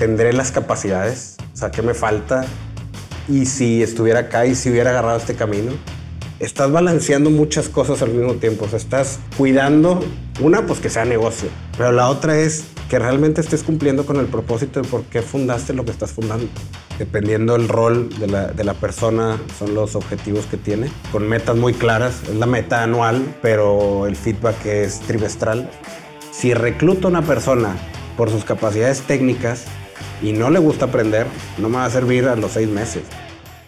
¿tendré las capacidades? O sea, ¿qué me falta? Y si estuviera acá y si hubiera agarrado este camino, estás balanceando muchas cosas al mismo tiempo. O sea, estás cuidando, una, pues que sea negocio, pero la otra es que realmente estés cumpliendo con el propósito de por qué fundaste lo que estás fundando. Dependiendo del rol de la, de la persona, son los objetivos que tiene, con metas muy claras. Es la meta anual, pero el feedback es trimestral. Si recluto a una persona por sus capacidades técnicas y no le gusta aprender, no me va a servir a los seis meses.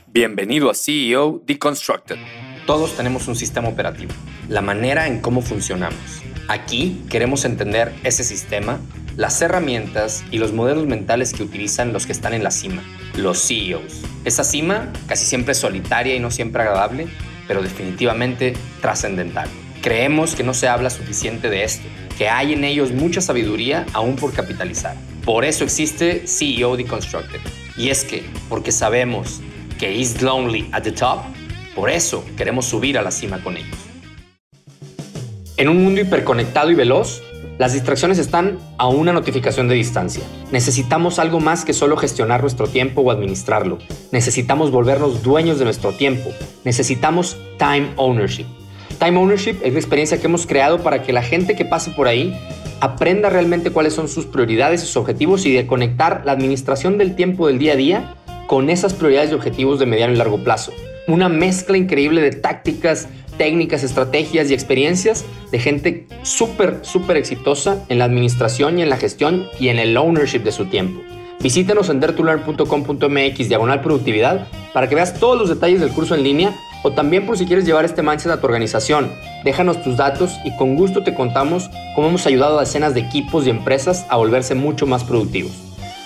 Bienvenido a CEO Deconstructed todos tenemos un sistema operativo, la manera en cómo funcionamos. Aquí queremos entender ese sistema, las herramientas y los modelos mentales que utilizan los que están en la cima, los CEOs. Esa cima casi siempre es solitaria y no siempre agradable, pero definitivamente trascendental. Creemos que no se habla suficiente de esto, que hay en ellos mucha sabiduría aún por capitalizar. Por eso existe CEO Deconstructed. Y es que, porque sabemos que is lonely at the top, por eso queremos subir a la cima con ellos. En un mundo hiperconectado y veloz, las distracciones están a una notificación de distancia. Necesitamos algo más que solo gestionar nuestro tiempo o administrarlo. Necesitamos volvernos dueños de nuestro tiempo. Necesitamos time ownership. Time ownership es la experiencia que hemos creado para que la gente que pase por ahí aprenda realmente cuáles son sus prioridades sus objetivos y de conectar la administración del tiempo del día a día con esas prioridades y objetivos de mediano y largo plazo una mezcla increíble de tácticas, técnicas, estrategias y experiencias de gente súper, súper exitosa en la administración y en la gestión y en el ownership de su tiempo. Visítanos en dertulearn.com.mx diagonal productividad para que veas todos los detalles del curso en línea o también por si quieres llevar este mindset a tu organización. Déjanos tus datos y con gusto te contamos cómo hemos ayudado a decenas de equipos y empresas a volverse mucho más productivos.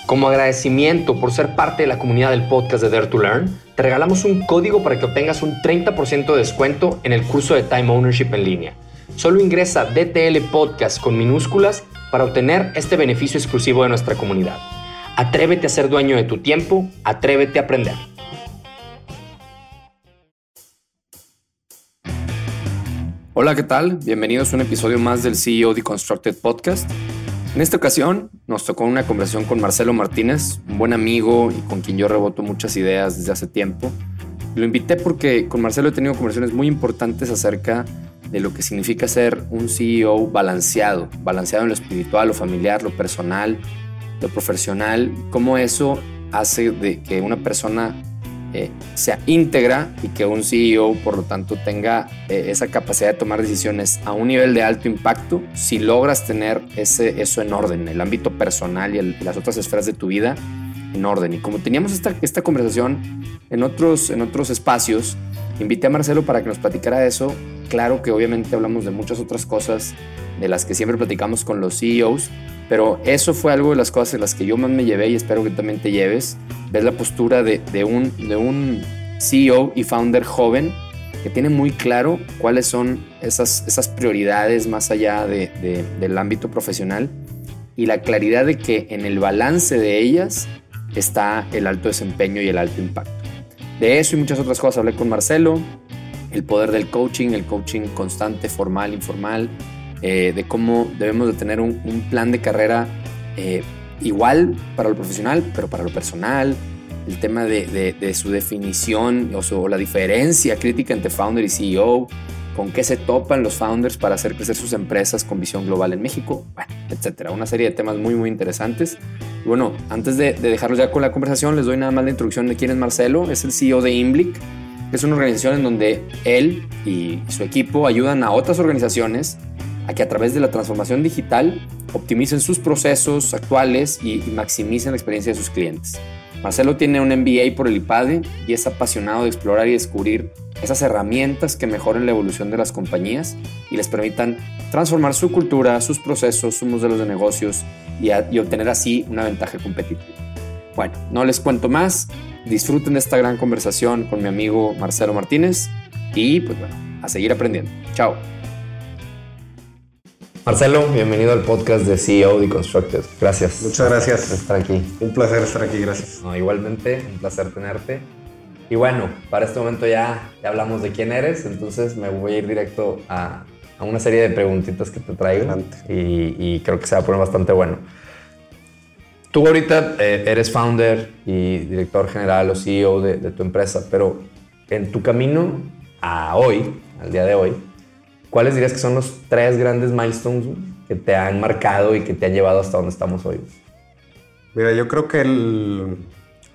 Como agradecimiento por ser parte de la comunidad del podcast de Dare to Learn, te regalamos un código para que obtengas un 30% de descuento en el curso de Time Ownership en línea. Solo ingresa DTL Podcast con minúsculas para obtener este beneficio exclusivo de nuestra comunidad. Atrévete a ser dueño de tu tiempo, atrévete a aprender. Hola, ¿qué tal? Bienvenidos a un episodio más del CEO Deconstructed Podcast. En esta ocasión nos tocó una conversación con Marcelo Martínez, un buen amigo y con quien yo reboto muchas ideas desde hace tiempo. Lo invité porque con Marcelo he tenido conversaciones muy importantes acerca de lo que significa ser un CEO balanceado, balanceado en lo espiritual, lo familiar, lo personal, lo profesional, cómo eso hace de que una persona eh, sea íntegra y que un CEO, por lo tanto, tenga eh, esa capacidad de tomar decisiones a un nivel de alto impacto, si logras tener ese, eso en orden, el ámbito personal y, las otras esferas de tu vida en orden. Y como teníamos esta, esta conversación en otros, en otros espacios, invité a Marcelo para que nos platicara de eso. Claro que obviamente hablamos de muchas otras cosas de las que siempre platicamos con los CEOs, pero eso fue algo de las cosas en las que yo más me llevé y espero que también te lleves. Ves la postura de, un, de un CEO y founder joven que tiene muy claro cuáles son esas, esas prioridades más allá de, del ámbito profesional y la claridad de que en el balance de ellas está el alto desempeño y el alto impacto. De eso y muchas otras cosas hablé con Marcelo, el poder del coaching, el coaching constante, formal, informal, eh, de cómo debemos de tener un, plan de carrera eh, igual para lo profesional, pero para lo personal, el tema de, su definición o, la diferencia crítica entre founder y CEO, con qué se topan los founders para hacer crecer sus empresas con visión global en México, bueno, etcétera. Una serie de temas muy, muy interesantes. Bueno, antes de, de dejarlos ya con la conversación, les doy nada más la introducción de quién es Marcelo. Es el CEO de Imblic, que es una organización en donde él y su equipo ayudan a otras organizaciones a que a través de la transformación digital optimicen sus procesos actuales y, maximicen la experiencia de sus clientes. Marcelo tiene un MBA por el IPADE y es apasionado de explorar y descubrir esas herramientas que mejoren la evolución de las compañías y les permitan transformar su cultura, sus procesos, sus modelos de negocios y, y obtener así una ventaja competitiva. Bueno, no les cuento más, disfruten de esta gran conversación con mi amigo Marcelo Martínez y pues bueno, a seguir aprendiendo. Chao. Marcelo, bienvenido al podcast de CEO Deconstructed. Gracias. Muchas gracias por estar aquí. Un placer estar aquí, gracias. igualmente, un placer tenerte. Y bueno, para este momento ya, ya hablamos de quién eres, entonces me voy a ir directo a, a una serie de preguntitas que te traigo y, y, creo que se va a poner bastante bueno. tú ahorita eh, eres founder y director general o CEO de, de tu empresa, pero en tu camino a hoy, al día de hoy, ¿cuáles dirías que son los tres grandes milestones que te han marcado y que te han llevado hasta donde estamos hoy? Mira, yo creo que el,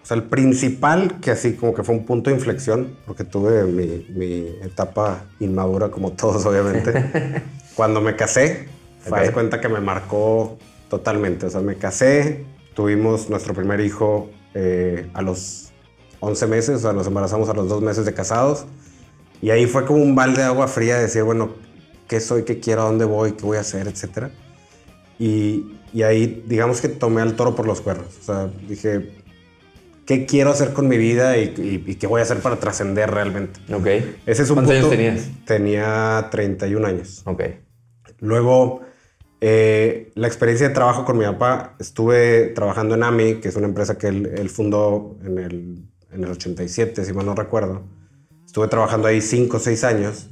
o sea, el principal, que así como que fue un punto de inflexión, porque tuve mi, mi etapa inmadura como todos, obviamente, cuando me casé, fue cuenta que me marcó totalmente. O sea, me casé, tuvimos nuestro primer hijo eh, a los 11 meses, o sea, nos embarazamos a los dos meses de casados. Y ahí fue como un balde de agua fría de decir, bueno, ¿qué soy, qué quiero, a dónde voy, qué voy a hacer, etcétera? Y, y ahí, digamos que tomé al toro por los cuernos. O sea, dije, ¿qué quiero hacer con mi vida y, y- y qué voy a hacer para trascender realmente? Ok. Ese es un ¿Cuántos años punto- tenías? Tenía 31 años. Ok. Luego, eh, la experiencia de trabajo con mi papá, estuve trabajando en AMI, que es una empresa que él, él fundó en el, en el 87, si mal no recuerdo. Estuve trabajando ahí 5 o 6 años.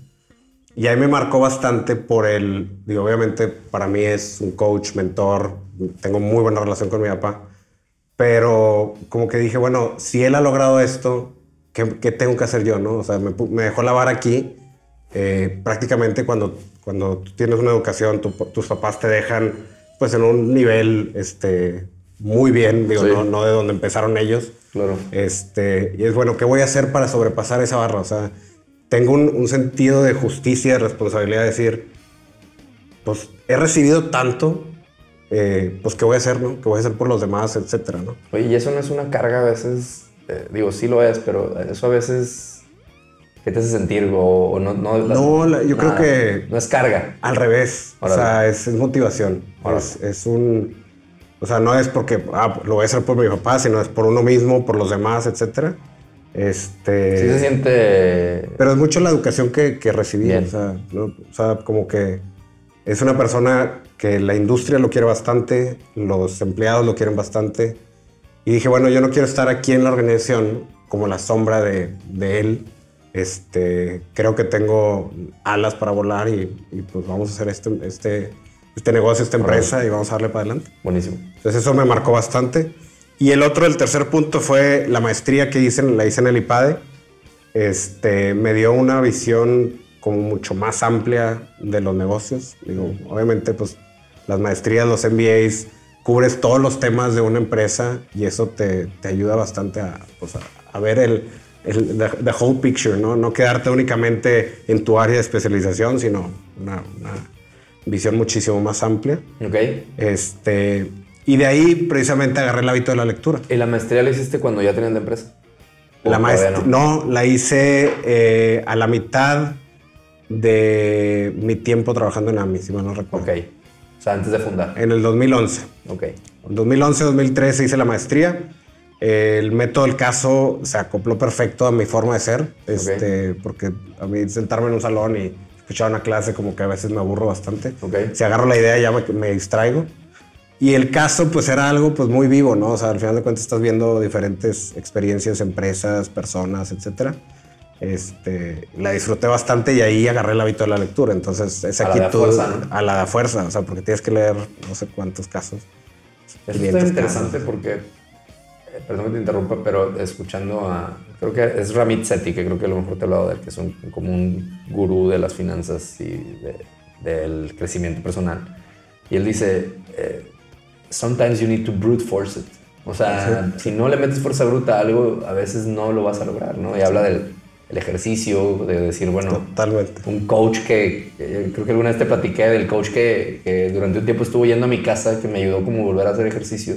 Y ahí me marcó bastante por el, digo, obviamente para mí es un coach, mentor, tengo muy buena relación con mi papá, pero como que dije, bueno, si él ha logrado esto, ¿qué, qué tengo que hacer yo? ¿no? O sea, me, me dejó la vara aquí. Eh, prácticamente cuando, cuando tienes una educación, tu- tus papás te dejan pues en un nivel este, muy bien, digo, Sí. no, no de donde empezaron ellos. Claro. Este, y es bueno, ¿qué voy a hacer para sobrepasar esa barra? O sea, tengo un, un sentido de justicia, de responsabilidad de decir, pues he recibido tanto, eh, pues ¿qué voy a hacer, no? ¿Qué voy a hacer por los demás, etcétera, no? Oye, y eso no es una carga a veces, eh, digo, sí lo es, pero eso a veces, ¿qué te hace sentir? O, o no, no, No, la- yo creo que- No es carga. Al revés, o sea, es, es motivación. Es, es un, o sea, no es porque ah, lo voy a hacer por mi papá, sino es por uno mismo, por los demás, etcétera. Este, Sí se siente... Pero es mucho la educación que, que recibí. O sea, ¿no? O sea, como que es una persona que la industria lo quiere bastante, los empleados lo quieren bastante. Y dije, bueno, yo no quiero estar aquí en la organización como la sombra de, de él. Este, creo que tengo alas para volar y, y, pues vamos a hacer este, este, este negocio, esta empresa y vamos a darle para adelante. Buenísimo. Entonces eso me marcó bastante. Y el otro, el tercer punto fue la maestría que hice, en- la hice en el IPADE. Este, me dio una visión como mucho más amplia de los negocios. Digo, obviamente, pues las maestrías, los MBAs, cubres todos los temas de una empresa y eso te, te ayuda bastante a, pues, a, a ver el, el the, the whole picture, ¿no? No quedarte únicamente en tu área de especialización, sino una, una visión muchísimo más amplia. Ok. Este, y de ahí precisamente agarré el hábito de la lectura. ¿Y la maestría la hiciste cuando ya tenían la empresa? ¿O La maestra, no? la hice eh, a la mitad de mi tiempo trabajando en AMI, si mal no recuerdo. Ok. O sea, antes de fundar. En el 2011. Ok. En 2011-2013 hice la maestría. El método del caso se acopló perfecto a mi forma de ser, este, porque a mí sentarme en un salón y escuchar una clase como que a veces me aburro bastante. Ok. Si agarro la idea ya me, me distraigo. Y el caso pues era algo pues muy vivo, ¿no? O sea, al final de cuentas estás viendo diferentes experiencias, empresas, personas, etcétera. Este, la disfruté bastante y ahí agarré el hábito de la lectura. Entonces, esa A la actitud fuerza, ¿no? a la fuerza, o sea, porque tienes que leer no sé cuántos casos. Eso 500 está interesante casos. porque, perdón que te interrumpa, pero escuchando a, creo que es Ramit Sethi, que creo que a lo mejor te he hablado de él, que es un, como un gurú de las finanzas y de- del crecimiento personal. Y él dice, eh, sometimes you need to brute force it. O sea, si no le metes fuerza bruta a algo, a veces no lo vas a lograr, ¿no? Y habla del el ejercicio, de decir, bueno, Totalmente. un coach que, que- creo que alguna vez te platiqué del coach que, que durante un tiempo estuvo yendo a mi casa que me ayudó como volver a hacer ejercicio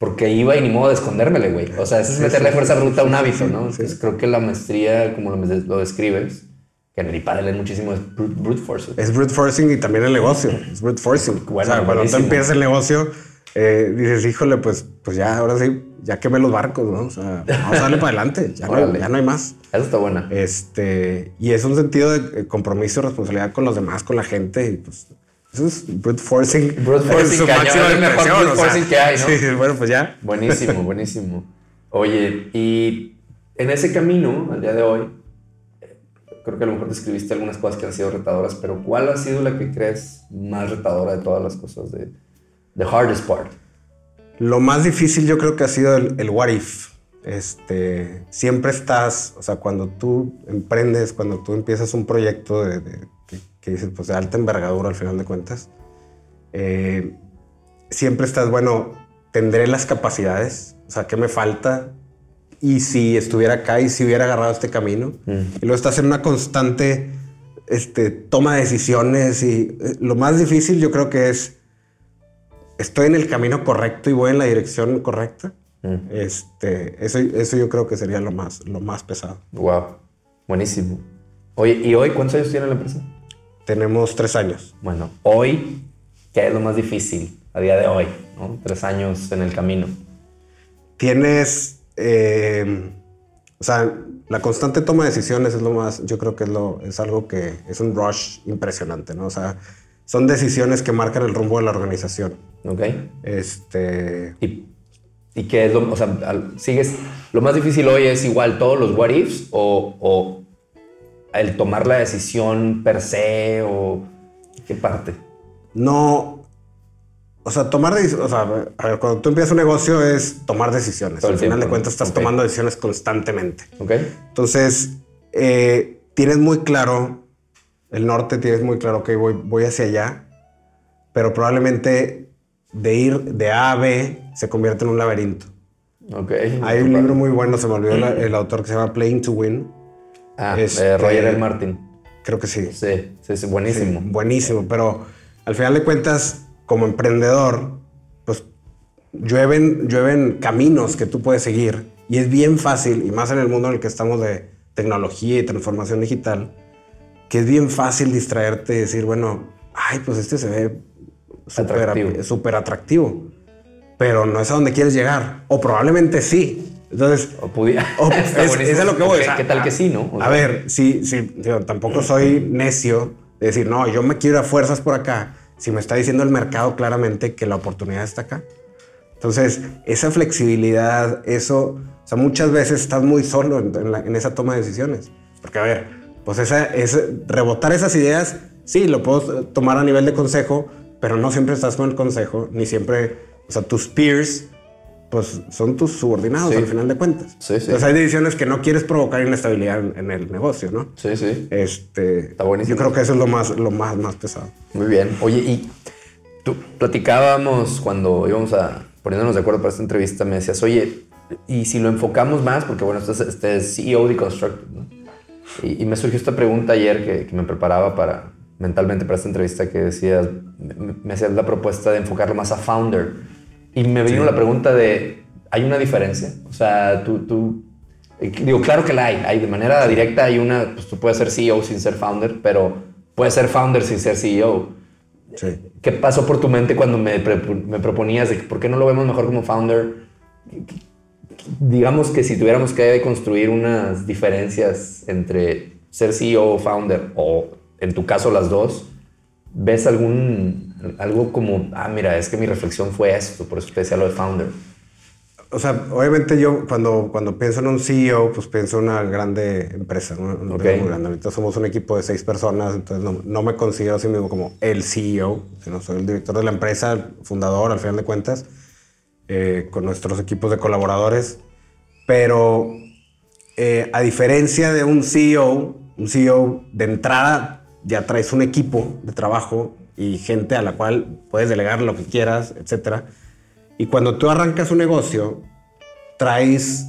porque iba y ni modo de escondérmele, güey. O sea, es Sí, meterle sí, fuerza sí, bruta a un hábito, ¿no? Entonces creo que la maestría, como lo, describes, que en el IPADE leen muchísimo, es brute, force. Es brute forcing y también el negocio. Es brute forcing. Bueno, o sea, cuando tú buenísimo. empiezas el negocio, eh, dices, híjole, pues, pues ya, ahora sí, ya quemé los barcos, ¿no? O sea, vamos a darle para adelante. Ya no, ya no hay más. Eso está buena. Este, y es un sentido de eh, compromiso y responsabilidad con los demás, con la gente. Y pues, eso es brute forcing. Brute forcing, su cañón, máxima es el mejor brute o sea, forcing que hay, ¿no? Sí, bueno, pues ya. Buenísimo, buenísimo. Oye, y en ese camino, al día de hoy, creo que a lo mejor describiste algunas cosas que han sido retadoras, pero ¿cuál ha sido la que crees más retadora de todas las cosas de the hardest part? Lo más difícil yo creo que ha sido el, el what if. Este, siempre estás, o sea, cuando tú emprendes, cuando tú empiezas un proyecto de, de- que, dices, pues de alta envergadura al final de cuentas, eh, siempre estás, bueno, tendré las capacidades, o sea, ¿qué me falta? Y si estuviera acá y si hubiera agarrado este camino, y luego estás en una constante este, toma de decisiones y eh, lo más difícil yo creo que es, estoy en el camino correcto y voy en la dirección correcta. Este, eso, eso yo creo que sería lo más, lo más pesado. Wow, buenísimo. Oye, ¿y hoy cuántos años tiene la empresa? Tenemos tres años. Bueno, hoy, ¿qué es lo más difícil a día de hoy? ¿no? Tres años en el camino. Tienes, eh, o sea, la constante toma de decisiones es lo más, yo creo que es, lo, es algo que es un rush impresionante, ¿no? O sea, son decisiones que marcan el rumbo de la organización. ¿Ok? Este, ¿Y, y qué es lo, o sea, sigues, lo más difícil hoy es igual todos los what ifs o, o el tomar la decisión per se o qué parte? no, o sea, tomar, o sea, a ver, cuando tú empiezas un negocio es tomar decisiones. Al final de cuentas estás tomando decisiones constantemente. ¿Ok? Entonces, eh, tienes muy claro el norte, tienes muy claro que voy, voy hacia allá, pero probablemente de ir de A a B se convierte en un laberinto. Ok. Hay un libro muy bueno, se me olvidó el autor que se llama Playing to Win. Ah, este- de Roger L. Martin. Creo que sí. Sí, sí, sí, buenísimo. Buenísimo, pero al final de cuentas, como emprendedor, pues llueven, llueven caminos que tú puedes seguir y es bien fácil, y más en el mundo en el que estamos de tecnología y transformación digital, que es bien fácil distraerte y decir, bueno, ay, pues este se ve súper Atractivo. súper atractivo, pero no es a donde quieres llegar, o probablemente sí. Entonces, O pudiera. Está es, buenísimo. es a lo que voy. ¿Qué, o sea, qué tal que sí, no? O a sea, ver, sí, sí, digo, tampoco soy necio de decir, no, yo me quiero ir a fuerzas por acá, si me está diciendo el mercado claramente que la oportunidad está acá. Entonces, esa flexibilidad, eso, o sea, muchas veces estás muy solo en, en la- en esa toma de decisiones. Porque, a ver, pues esa, ese- rebotar esas ideas, sí, lo puedo tomar a nivel de consejo, pero no siempre estás con el consejo, ni siempre, o sea, tus peers, pues son tus subordinados Sí. al final de cuentas. Sí, sí. Entonces hay decisiones que no quieres provocar inestabilidad en, en el negocio, ¿no? Sí, sí. Este, Está buenísimo. Yo creo que eso es lo más, lo más, más pesado. Muy bien. Oye, y tú platicábamos cuando íbamos a poniéndonos de acuerdo para esta entrevista, me decías, oye, y si lo enfocamos más, porque bueno, este es, este es CEO de Constructed, ¿no? Y, y me surgió esta pregunta ayer que, que me preparaba para mentalmente para esta entrevista que decías, me, me hacías la propuesta de enfocarlo más a founder. Y me vino la pregunta de, ¿hay una diferencia? O sea, tú, tú eh, digo, claro que la hay, hay de manera directa hay una, pues tú puedes ser CEO sin ser founder, pero puedes ser founder sin ser CEO. Sí. ¿Qué pasó por tu mente cuando me, me proponías de que por qué no lo vemos mejor como founder? Digamos que si tuviéramos que construir unas diferencias entre ser CEO o founder, o en tu caso las dos, ¿ves algún, algo como, ah, mira, es que mi reflexión fue esto, por eso te decía lo de founder? O sea, obviamente yo cuando, cuando pienso en un CEO, pues pienso en una grande empresa, ¿no? Una Ok. empresa muy grande. Ahorita somos un equipo de seis personas, entonces no, no me considero a sí mismo como el CEO, sino soy el director de la empresa, el fundador, al final de cuentas, eh, con nuestros equipos de colaboradores. Pero eh, a diferencia de un CEO, un CEO de entrada ya traes un equipo de trabajo y gente a la cual puedes delegar lo que quieras, etcétera. Y cuando tú arrancas un negocio, traes,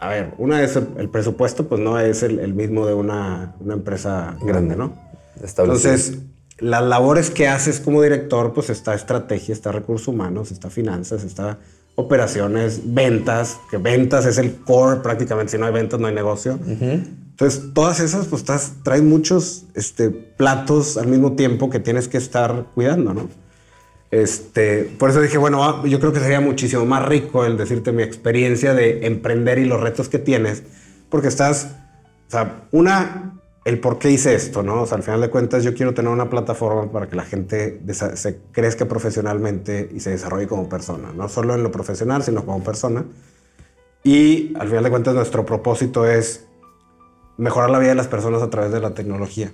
a ver, una vez el, presupuesto, pues no es el, el mismo de una, una empresa grande, ¿no? Entonces, las labores que haces como director, pues está estrategia, está recursos humanos, está finanzas, está operaciones, ventas, que ventas es el core prácticamente, si no hay ventas no hay negocio. Entonces, todas esas, pues estás, traes muchos este, platos al mismo tiempo que tienes que estar cuidando, ¿no? Este, por eso dije, bueno, yo creo que sería muchísimo más rico el decirte mi experiencia de emprender y los retos que tienes, porque estás, o sea, una, el por qué hice esto, ¿no? O sea, al final de cuentas yo quiero tener una plataforma para que la gente se crezca profesionalmente y se desarrolle como persona, no solo en lo profesional, sino como persona. Y al final de cuentas nuestro propósito es mejorar la vida de las personas a través de la tecnología.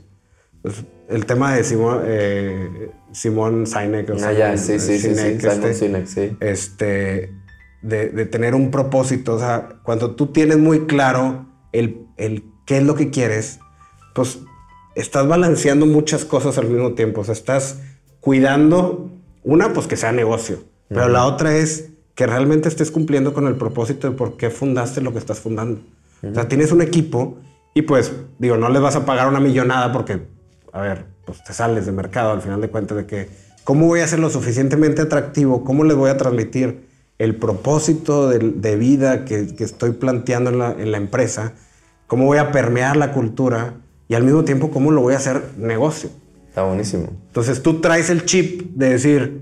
pues, el tema de Simón, eh, Simón Sinek. O ah, ya, sí, sí, sí, sí, este, Sinek, sí. Este, de, de, tener un propósito. O sea, cuando tú tienes muy claro el, el qué es lo que quieres, pues estás balanceando muchas cosas al mismo tiempo. O sea, estás cuidando, una, pues que sea negocio, pero la otra es que realmente estés cumpliendo con el propósito de por qué fundaste lo que estás fundando. O sea, tienes un equipo y pues, digo, no les vas a pagar una millonada porque, a ver, pues te sales de mercado al final de cuentas de que, ¿cómo voy a ser lo suficientemente atractivo? ¿Cómo les voy a transmitir el propósito de, vida que, estoy planteando en la, en la empresa? ¿Cómo voy a permear la cultura? Y al mismo tiempo, ¿cómo lo voy a hacer negocio? Está buenísimo. Entonces tú traes el chip de decir,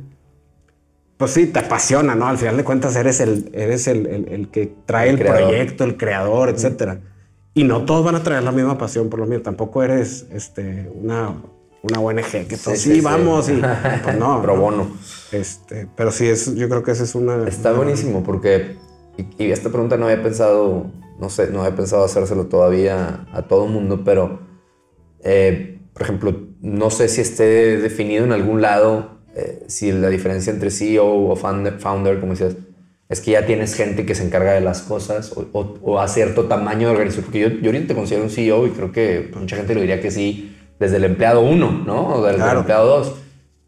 pues sí, te apasiona, ¿no? Al final de cuentas eres el, eres el, el, que trae el, proyecto, el creador, etcétera. Y no todos van a traer la misma pasión por lo mío. Tampoco eres este, una, una ONG que sí, sí, vamos y pues no. Pro bono. Este, pero sí, es, yo creo que esa es una... Está buenísimo porque, y, esta pregunta no había pensado, no sé, no había pensado hacérselo todavía a todo el mundo, pero, eh, por ejemplo, no sé si esté definido en algún lado eh, si la diferencia entre CEO o founder, como decías, es que ya tienes gente que se encarga de las cosas o, a cierto tamaño de organización. Porque yo, yo ahorita te considero un CEO y creo que mucha gente lo diría que sí desde el empleado uno, ¿no? O desde el empleado dos.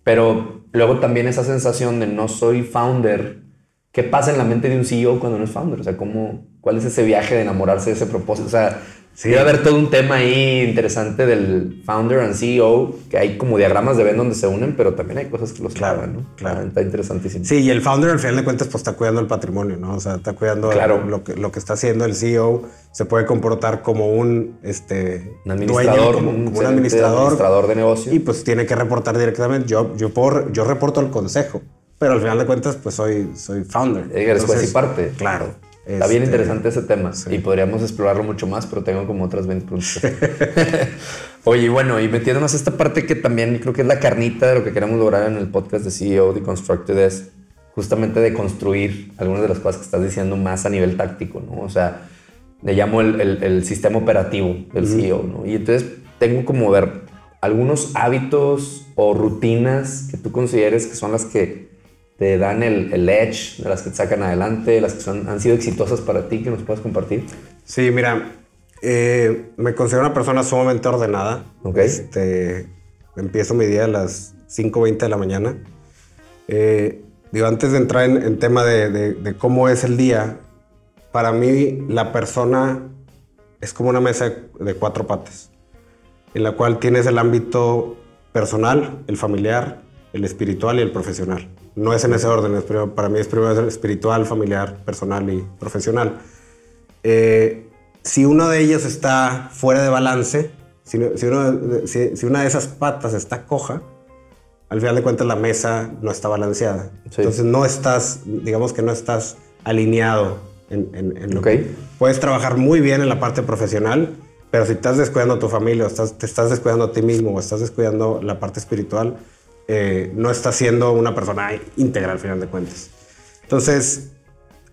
Pero luego también esa sensación de no soy founder. ¿Qué pasa en la mente de un CEO cuando no es founder? O sea, ¿cómo, ¿cuál es ese viaje de enamorarse de ese propósito? O sea, Sí. Debe haber todo un tema ahí interesante del founder and CEO, que hay como diagramas de Ben donde se unen, pero también hay cosas que los claro, ¿no? Claro. Está interesantísimo. Sí, y el founder al final de cuentas pues está cuidando el patrimonio, ¿no? O sea, está cuidando claro. lo, que, lo que está haciendo el CEO. Se puede comportar como un, este, un administrador, como, un administrador, de negocio. Y pues tiene que reportar directamente. Yo, yo, yo reporto al consejo, pero al final de cuentas pues soy, soy founder. Eres juez y parte. Claro. Está bien este, interesante ese tema y podríamos explorarlo mucho más, pero tengo como otras 20 preguntas. Oye, bueno, y metiéndonos a esta parte que también creo que es la carnita de lo que queremos lograr en el podcast de CEO Deconstructed es justamente de construir algunas de las cosas que estás diciendo más a nivel táctico, ¿no? O sea, le llamo el, el, sistema operativo del CEO, ¿no? Y entonces tengo como ver algunos hábitos o rutinas que tú consideres que son las que te dan el, el, edge, de las que te sacan adelante, las que son, han sido exitosas para ti, que nos puedas compartir? Sí, mira, eh, me considero una persona sumamente ordenada. Okay. Este, empiezo mi día a las 5.20 de la mañana. Eh, digo, antes de entrar en, en tema de, de, de, cómo es el día, para mí la persona es como una mesa de cuatro patas, en la cual tienes el ámbito personal, el familiar, el espiritual y el profesional. No es en ese orden, para mí es primero espiritual, familiar, personal y profesional. Eh, si uno de ellos está fuera de balance, si, si, una de esas patas está coja, al final de cuentas la mesa no está balanceada. Entonces no estás, digamos que no estás alineado en, en, lo que puedes trabajar muy bien en la parte profesional, pero si estás descuidando a tu familia, o estás, te estás descuidando a ti mismo o estás descuidando la parte espiritual, eh, no está siendo una persona íntegra al final de cuentas. Entonces,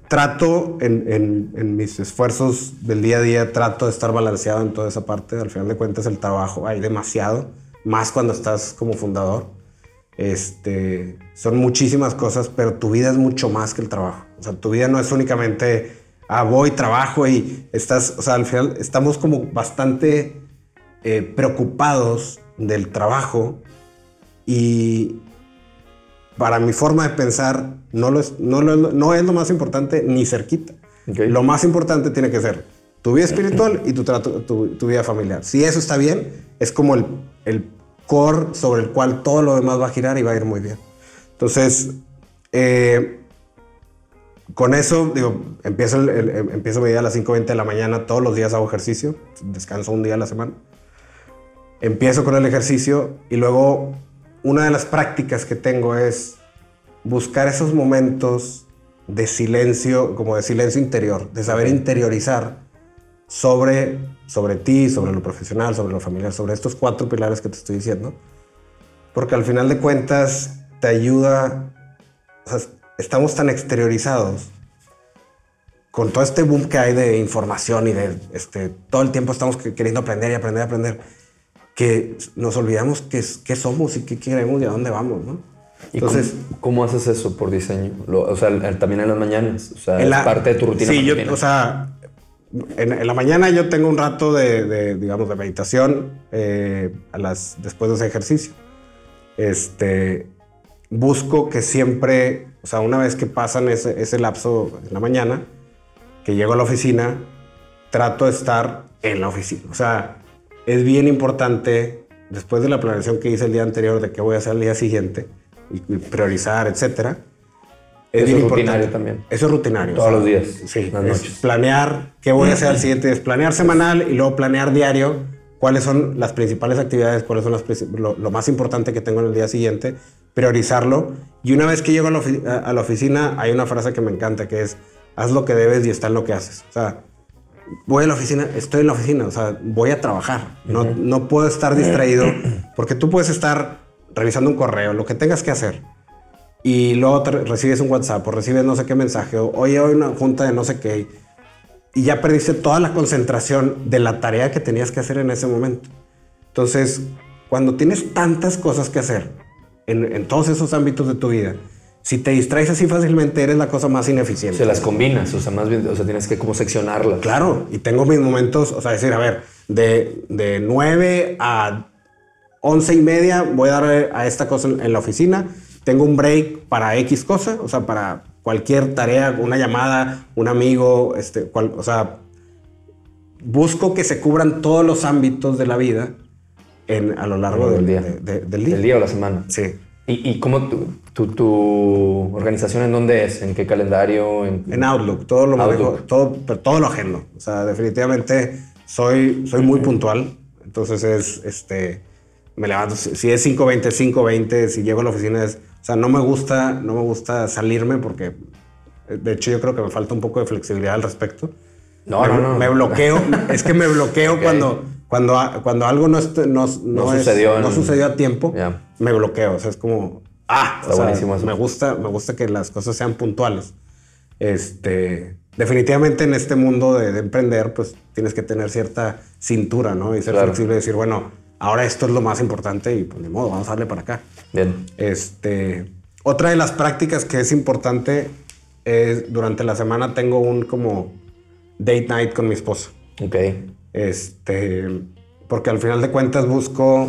trato en, mis esfuerzos del día a día, trato de estar balanceado en toda esa parte. Al final de cuentas, el trabajo hay demasiado, más cuando estás como fundador. Este, son muchísimas cosas, pero tu vida es mucho más que el trabajo. O sea, tu vida no es únicamente, ah, voy, trabajo y estás, o sea, al final estamos como bastante eh, preocupados del trabajo y para mi forma de pensar, no, lo es, no, no es lo más importante ni cerquita. Lo más importante tiene que ser tu vida espiritual y tu, tu, vida familiar. Si eso está bien, es como el, el, core sobre el cual todo lo demás va a girar y va a ir muy bien. Entonces, eh, con eso, digo, empiezo, el, empiezo mi día a las 5.20 de la mañana, todos los días hago ejercicio, descanso un día a la semana. Empiezo con el ejercicio y luego una de las prácticas que tengo es buscar esos momentos de silencio, como de silencio interior, de saber interiorizar sobre, sobre ti, sobre lo profesional, sobre lo familiar, sobre estos cuatro pilares que te estoy diciendo. Porque al final de cuentas te ayuda, o sea, estamos tan exteriorizados con todo este boom que hay de información y de este, todo el tiempo estamos queriendo aprender y aprender y aprender que nos olvidamos qué, qué somos y qué queremos y a dónde vamos, ¿no? Entonces, ¿cómo, haces eso por diseño? o sea, también en las mañanas. O sea, es parte de tu rutina. Sí, yo, o sea, en, la mañana yo tengo un rato de, digamos, de meditación eh, a las, después de ese ejercicio. Este, busco que siempre, o sea, una vez que pasan ese, ese lapso en la mañana, que llego a la oficina, trato de estar en la oficina. O sea, es bien importante, después de la planeación que hice el día anterior de qué voy a hacer el día siguiente, y, priorizar, etcétera. Es Eso es rutinario también. Eso es rutinario. Todos los días. Sí. Las noches. planear qué voy a hacer al siguiente. Es planear semanal y luego planear diario cuáles son las principales actividades, cuáles son las, lo, lo, más importante que tengo en el día siguiente, priorizarlo. Y una vez que llego a la, a la, oficina, hay una frase que me encanta que es, haz lo que debes y está en lo que haces. O sea, voy a la oficina, estoy en la oficina, o sea, voy a trabajar. no, no puedo estar distraído porque tú puedes estar revisando un correo, lo que tengas que hacer. Y luego recibes un WhatsApp o recibes no sé qué mensaje o oye, hoy una junta de no sé qué. Y ya perdiste toda la concentración de la tarea que tenías que hacer en ese momento. Entonces, cuando tienes tantas cosas que hacer en, en todos esos ámbitos de tu vida, si te distraes así fácilmente, eres la cosa más ineficiente. Se las combinas, o sea, más bien, o sea, tienes que como seccionarlas. Claro, y tengo mis momentos, o sea, decir, a ver, de, de 9 a 11 y media voy a dar a esta cosa en la oficina. Tengo un break para X cosa, o sea, para cualquier tarea, una llamada, un amigo, este, o sea, busco que se cubran todos los ámbitos de la vida en, a lo largo del, día. del día. El día o la semana. Sí. ¿Y, y cómo tu, tu, organización en dónde es? ¿En qué calendario? En, Outlook. Todo lo Outlook. todo, pero todo lo agendo. O sea, definitivamente soy, soy muy puntual. Entonces es, este, me levanto, si es 5.20, 5.20, si llego a la oficina es, o sea, no me gusta, no me gusta salirme porque, de hecho, yo creo que me falta un poco de flexibilidad al respecto. No, no, no. Me bloqueo, es que me bloqueo cuando, cuando, cuando algo no, no, no, sucedió, no sucedió a tiempo, me bloqueo, o sea, es como, ah, Está buenísimo me gusta, me gusta que las cosas sean puntuales. Este, definitivamente en este mundo de, emprender, pues tienes que tener cierta cintura, ¿no? Y ser flexible y decir, bueno, ahora esto es lo más importante y pues de modo, vamos a darle para acá. Bien. Este, otra de las prácticas que es importante es durante la semana tengo un como date night con mi esposa. Ok. Este, porque al final de cuentas busco,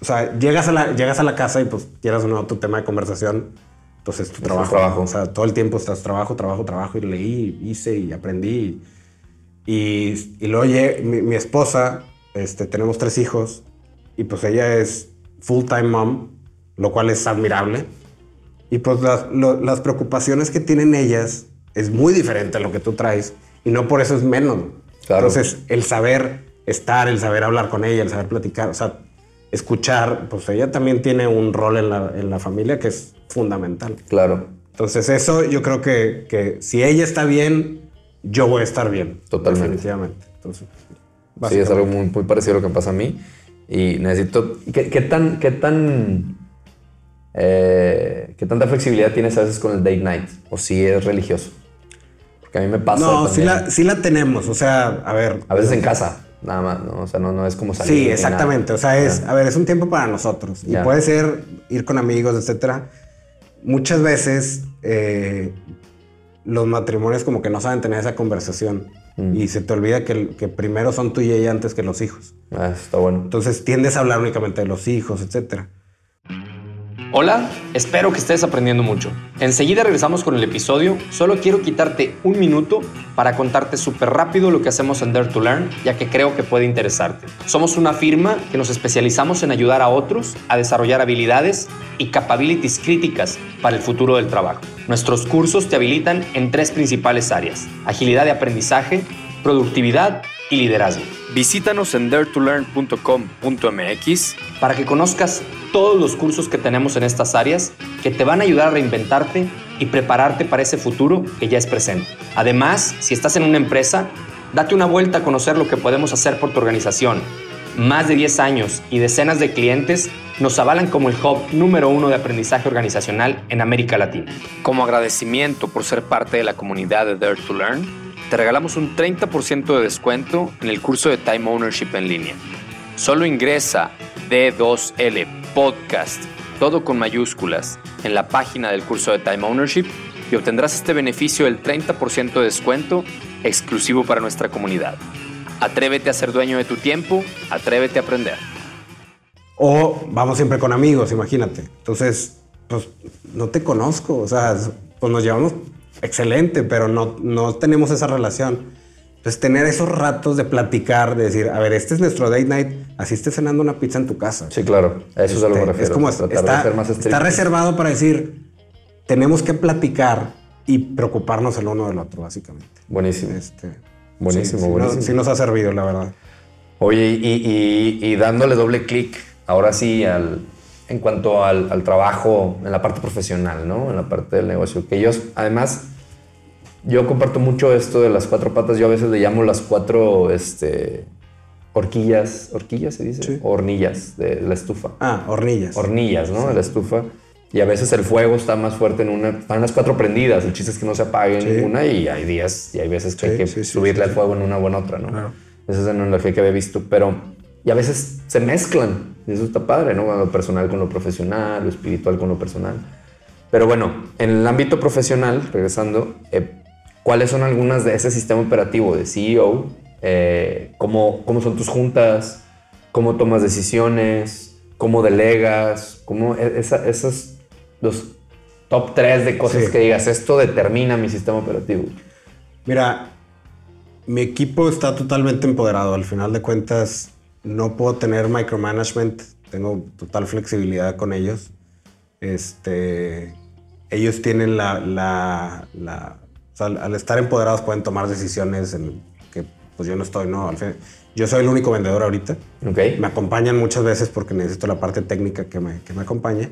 o sea, llegas a la, llegas a la casa y pues quieras o no tu tema de conversación, pues es tu trabajo. trabajo. O sea, todo el tiempo estás trabajo, trabajo, trabajo y leí, hice y aprendí. Y, y luego mi, mi esposa este, tenemos tres hijos y pues ella es full time mom, lo cual es admirable. Y pues las, preocupaciones que tienen ellas es muy diferente a lo que tú traes y no por eso es menos. Entonces, el saber estar, el saber hablar con ella, el saber platicar, o sea, escuchar, pues ella también tiene un rol en la, en la familia que es fundamental. Claro. Entonces, eso yo creo que, que si ella está bien, yo voy a estar bien. Totalmente. Definitivamente. Entonces, Sí, es algo muy, muy, parecido a lo que pasa a mí. Y necesito. ¿Qué, qué tan. Qué tan eh, ¿Qué tanta flexibilidad tienes a veces con el date night? ¿O si es religioso? Porque a mí me pasa. No, sí la, sí la, tenemos. O sea, a ver. A veces en casa, nada más, ¿no? O sea, no, no es como salir. Sí, exactamente. O sea, es. A ver, es un tiempo para nosotros. Y puede ser ir con amigos, etcétera. Muchas veces eh, los matrimonios como que no saben tener esa conversación. Mm. Y se te olvida que, que, primero son tú y ella antes que los hijos. Ah, está bueno. Entonces tiendes a hablar únicamente de los hijos, etcétera. Hola, espero que estés aprendiendo mucho. Enseguida regresamos con el episodio. Solo quiero quitarte un minuto para contarte súper rápido lo que hacemos en Dare to Learn, ya que creo que puede interesarte. Somos una firma que nos especializamos en ayudar a otros a desarrollar habilidades y capabilities críticas para el futuro del trabajo. Nuestros cursos te habilitan en tres principales áreas, agilidad de aprendizaje, productividad y liderazgo. Visítanos en daretolearn.com.mx para que conozcas todos los cursos que tenemos en estas áreas que te van a ayudar a reinventarte y prepararte para ese futuro que ya es presente. Además, si estás en una empresa, date una vuelta a conocer lo que podemos hacer por tu organización. Más de 10 años y decenas de clientes nos avalan como el hub número uno de aprendizaje organizacional en América Latina. Como agradecimiento por ser parte de la comunidad de Dare to Learn, te regalamos un 30% de descuento en el curso de Time Ownership en línea. Solo ingresa D2L Podcast, todo con mayúsculas, en la página del curso de Time Ownership y obtendrás este beneficio del 30% de descuento exclusivo para nuestra comunidad. Atrévete a ser dueño de tu tiempo, atrévete a aprender. O vamos siempre con amigos, imagínate. Entonces, pues no te conozco, o sea, pues nos llevamos excelente, pero no, no tenemos esa relación. Entonces, tener esos ratos de platicar, de decir, a ver, este es nuestro date night, así estés cenando una pizza en tu casa. Sí, claro, eso es a lo que me Este, refiero. Es como, está, más está reservado para decir, tenemos que platicar y preocuparnos el uno del otro, básicamente. Buenísimo. Este, Buenísimo, sí, sí, buenísimo. no- sí nos ha servido, la verdad. Oye, y, y- y dándole doble clic, ahora sí, al, en cuanto al, al trabajo, en la parte profesional, ¿no? En la parte del negocio. Que ellos, además, yo comparto mucho esto de las cuatro patas. Yo a veces le llamo las cuatro, este, horquillas, horquillas se dice, Sí. hornillas de la estufa. Ah, hornillas. Hornillas, ¿no? De la estufa. Y a veces el fuego está más fuerte en una. Están las cuatro prendidas. El chiste es que no se apague Sí. ninguna y hay días y hay veces que Sí, hay que sí, sí, subirle sí, al fuego en una o en otra, ¿no? Claro. Esa es la analogía que había visto. Pero. Y a veces se mezclan. Y eso está padre, ¿no? Lo personal con lo profesional, lo espiritual con lo personal. Pero bueno, en el ámbito profesional, regresando, eh, ¿cuáles son algunas de ese sistema operativo de CEO? Eh, ¿cómo, ¿Cómo son tus juntas? ¿Cómo tomas decisiones? ¿Cómo delegas? ¿Cómo e- esa- esos los top tres de cosas Sí. que digas, esto determina mi sistema operativo? Mira, mi equipo está totalmente empoderado. Al final de cuentas, no puedo tener micromanagement. Tengo total flexibilidad con ellos. Este, ellos tienen la, la, la- o sea, al- al estar empoderados pueden tomar decisiones en que pues yo no estoy, no. Al fin- yo soy el único vendedor ahorita. ¿Ok? Me acompañan muchas veces porque necesito la parte técnica que me, que me acompañe.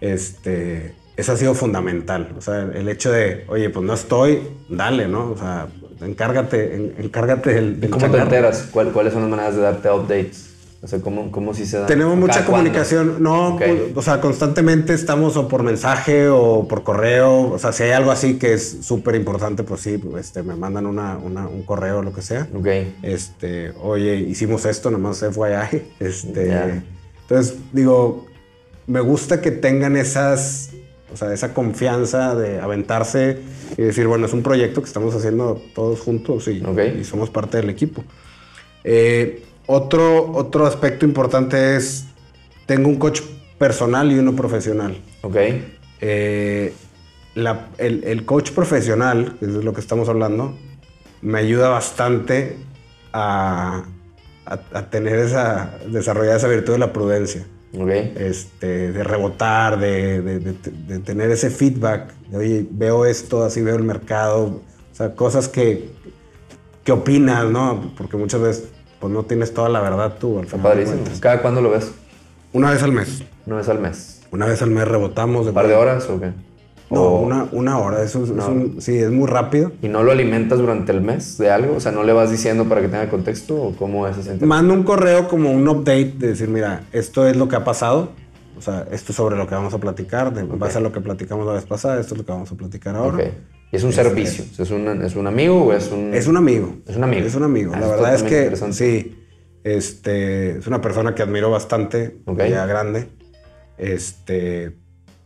Este, eso ha sido fundamental. O sea, el hecho de, oye, pues no estoy, dale, ¿no? O sea, encárgate, en- encárgate del, ¿Y del ¿Cómo te enteras? ¿Cuál- ¿Cuáles son las maneras de darte updates? O sea, ¿cómo, cómo si se da? Tenemos ¿Cada mucha comunicación, no, Ok. o sea, constantemente estamos o por mensaje o por correo, o sea, si hay algo así que es súper importante, pues sí, este, me mandan una, una- un correo o lo que sea. Ok. este, oye, hicimos esto, nomás FYI. Este, Ya. Entonces, digo, me gusta que tengan esas, o sea, esa confianza de aventarse y decir, bueno, es un proyecto que estamos haciendo todos juntos y, Ok. y somos parte del equipo. Eh, otro, otro aspecto importante es, tengo un coach personal y uno profesional. Ok. Eh, la- el, el coach profesional, que es de lo que estamos hablando, me ayuda bastante a, a- a tener esa, desarrollar esa virtud de la prudencia, Ok. este, de rebotar, de, de- de- de tener ese feedback, de oye, veo esto, así veo el mercado, o sea, cosas que, que opinas, ¿no? Porque muchas veces pues no tienes toda la verdad tú. Al final padrísimo. ¿Cada cuándo lo ves? Una vez al mes. Una vez al mes. Una vez al mes rebotamos. ¿Un par de horas o qué? No, O- una, una hora. Eso es, un- sí, es muy rápido. ¿Y no lo alimentas durante el mes de algo? O sea, ¿no le vas diciendo para que tenga contexto o cómo es ese? Mando un correo como un update de decir, mira, esto es lo que ha pasado. O sea, esto es sobre lo que vamos a platicar. De base a lo que platicamos la vez pasada, esto es lo que vamos a platicar ahora. Ok. ¿Y es un servicio? ¿Es un, ¿Es un amigo o es un...? Es un amigo. Es un amigo. Es un amigo. Ah, la verdad es que sí. Este, es una persona que admiro bastante, Ok. ya grande. Este,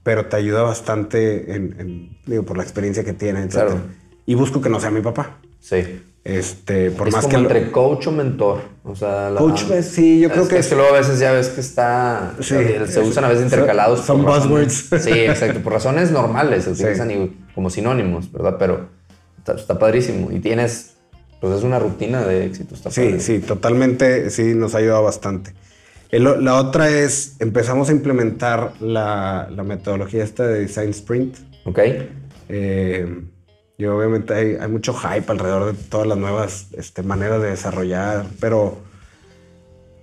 pero te ayuda bastante en, en- digo, por la experiencia que tiene, etc. Claro. Y busco que no sea mi papá. Sí. Este, por es más como que lo- entre coach o mentor. O sea, la- Coach, pues, sí, yo creo que es que luego a veces ya ves que está... Sí. se usan a veces intercalados. Son razones- buzzwords. Sí, exacto. Por razones normales se Sí. utilizan y- como sinónimos, ¿verdad? Pero está, está padrísimo. Y tienes... Pues es una rutina de éxito. Está Sí, padre. sí, totalmente, sí, nos ha ayudado bastante. El- la otra es, empezamos a implementar la, la metodología esta de Design Sprint. Ok. Eh, y obviamente hay, mucho hype alrededor de todas las nuevas este, maneras de desarrollar, pero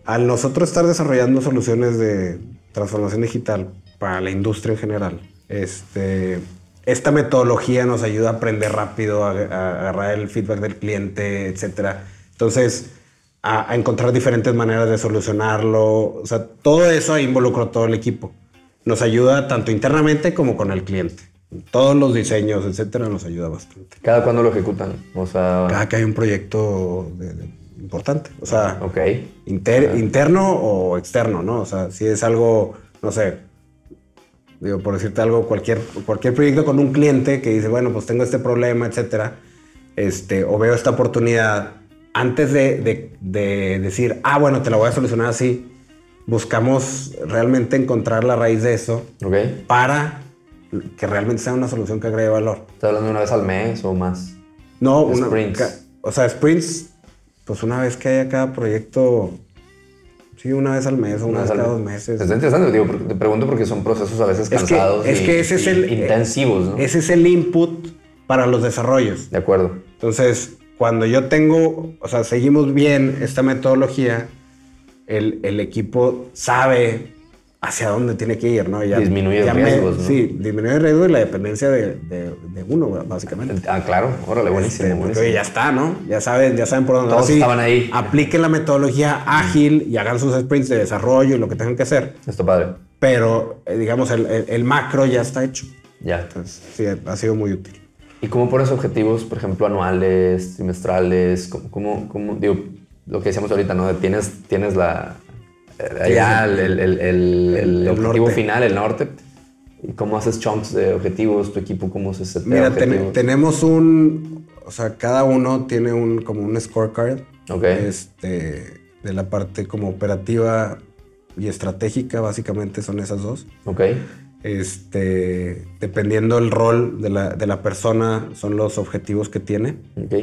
al nosotros estar desarrollando soluciones de transformación digital para la industria en general, este, esta metodología nos ayuda a aprender rápido, a, agarrar el feedback del cliente, etc. Entonces, a, a encontrar diferentes maneras de solucionarlo. O sea, todo eso involucra a todo el equipo. Nos ayuda tanto internamente como con el cliente. Todos los diseños, etcétera, nos ayuda bastante. ¿Cada cuándo lo ejecutan? O sea... Cada que hay un proyecto de, de- importante. O sea, Ok. inter- interno o externo, ¿no? O sea, si es algo, no sé, digo, por decirte algo, cualquier, cualquier proyecto con un cliente que dice, bueno, pues tengo este problema, etcétera, este, o veo esta oportunidad, antes de, de- de decir, ah, bueno, te la voy a solucionar así, buscamos realmente encontrar la raíz de eso Ok. para que realmente sea una solución que agregue valor. ¿Estás hablando una vez al mes o más? No, una, o sea, sprints, pues una vez que haya cada proyecto, sí, una vez al mes o una, Una vez vez cada dos mes. meses. Está interesante, digo, te pregunto porque son procesos a veces Es que, cansados es y, que ese es y el... intensivos, ¿no? Ese es el input para los desarrollos. De acuerdo. Entonces, cuando yo tengo, o sea, seguimos bien esta metodología, el, el equipo sabe hacia dónde tiene que ir, ¿no? Disminuye me- riesgos, ¿no? Sí, disminuye el riesgo y la dependencia de, de- de uno, básicamente. Ah, claro. Órale, buenísimo, Este, buenísimo. ya está, ¿no? Ya saben, ya saben por dónde. Todos Ahora sí, estaban ahí. Apliquen la metodología ágil y hagan sus sprints de desarrollo y lo que tengan que hacer. Está padre. Pero, eh, digamos, el, el- el macro ya está hecho. Ya. Entonces, sí, ha sido muy útil. ¿Y cómo pones objetivos, por ejemplo, anuales, trimestrales? ¿Cómo, cómo, cómo- digo, lo que decíamos ahorita, ¿no? Tienes, tienes la, eh, allá el, el, el, el- el el objetivo norte. final, el norte. ¿Y cómo haces chunks de objetivos? ¿Tu equipo cómo se setea Mira, ten- tenemos un, o sea, cada uno tiene un como un scorecard, Ok. este, de la parte como operativa y estratégica, básicamente son esas dos. Ok. Este, dependiendo el rol de la, de la persona, son los objetivos que tiene, Ok.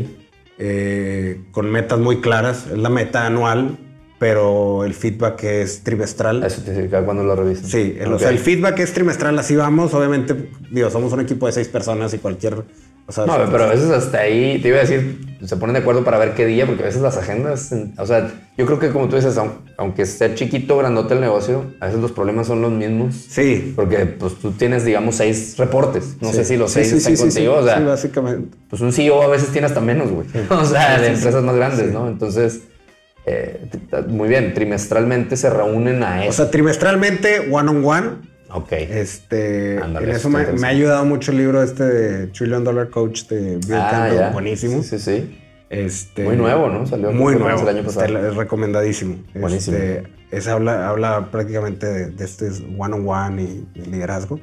eh, con metas muy claras. Es la meta anual, pero el feedback es trimestral. Eso te significa cuando lo revisas. Sí, el, o Ok. sea, el feedback es trimestral, así vamos. Obviamente, digo, somos un equipo de seis personas y cualquier. O sea, No, pero a veces hasta ahí, te iba a decir, se ponen de acuerdo para ver qué día, porque a veces las agendas, o sea, yo creo que como tú dices, aun- aunque sea chiquito, grandote el negocio, a veces los problemas son los mismos. Sí. Porque pues tú tienes, digamos, seis reportes. No Sí. sé si los Sí, seis sí, están contigo. sí, o sea, sí, básicamente. pues un CEO a veces tiene hasta menos, güey. O sea, de empresas más grandes. ¿no? Entonces, eh, muy bien, trimestralmente se reúnen a O eso. sea, trimestralmente, one on one. ok. Este, Ándale, en eso me, ha ayudado mucho el libro este de Trillion Dollar Coach de Bill Ah, Campbell, ya. buenísimo. Sí, sí, sí. Este, Muy nuevo, ¿no? Salió muy nuevo. el año pasado. Este, es recomendadísimo. Buenísimo. Este, ese habla, habla prácticamente de, de este one on one y, y liderazgo.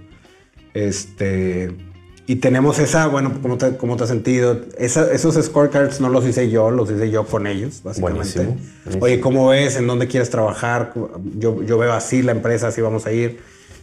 Este, y tenemos esa, bueno, ¿cómo te, cómo te has sentido? Esa- esos scorecards no los hice yo, los hice yo con ellos, básicamente. Buenísimo, buenísimo. Oye, ¿cómo ves? ¿En dónde quieres trabajar? Yo, yo veo así la empresa, así vamos a ir.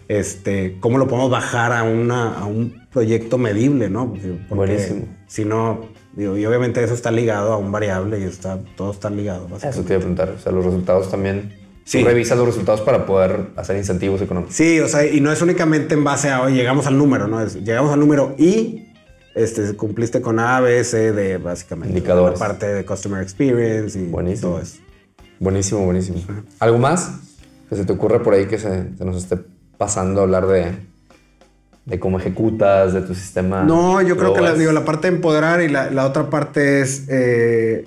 Este, ¿Cómo lo podemos bajar a, una, a un proyecto medible, no? Porque Buenísimo. Si no, digo, y obviamente eso está ligado a un variable y está, todo está ligado. Eso te iba a preguntar. O sea, los resultados también. Sí. Tú revisas los resultados para poder hacer incentivos económicos. Sí, o sea, y no es únicamente en base a, oye, llegamos al número, ¿no? Es, llegamos al número y este, cumpliste con A, B, C, D, básicamente. Indicadores. La parte de Customer Experience y Buenísimo. todo eso. Buenísimo, buenísimo. ¿Algo más que se te ocurre por ahí que se, se nos esté pasando a hablar de, de cómo ejecutas, de tu sistema? No, yo creo que la, digo, la parte de empoderar y la, la otra parte es eh,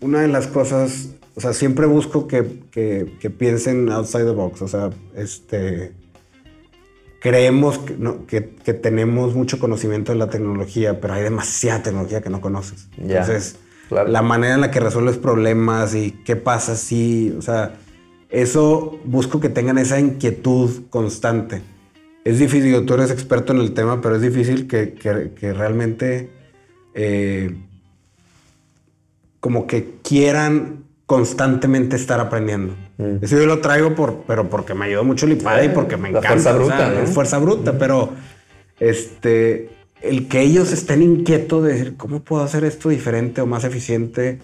una de las cosas, o sea, siempre busco que, que- que piensen outside the box, o sea, este, creemos que, no- que- que tenemos mucho conocimiento de la tecnología, pero hay demasiada tecnología que no conoces. Ya, Entonces, claro. la manera en la que resuelves problemas y qué pasa si, o sea, eso busco que tengan esa inquietud constante. Es difícil, tú eres experto en el tema, pero es difícil que, que- que realmente eh, como que quieran constantemente estar aprendiendo. Mm. Eso yo lo traigo por, pero porque me ayudó mucho el IPAD y porque me la encanta. fuerza o bruta, sea, ¿no? Es fuerza bruta, pero este, el que ellos estén inquietos de decir, ¿cómo puedo hacer esto diferente o más eficiente?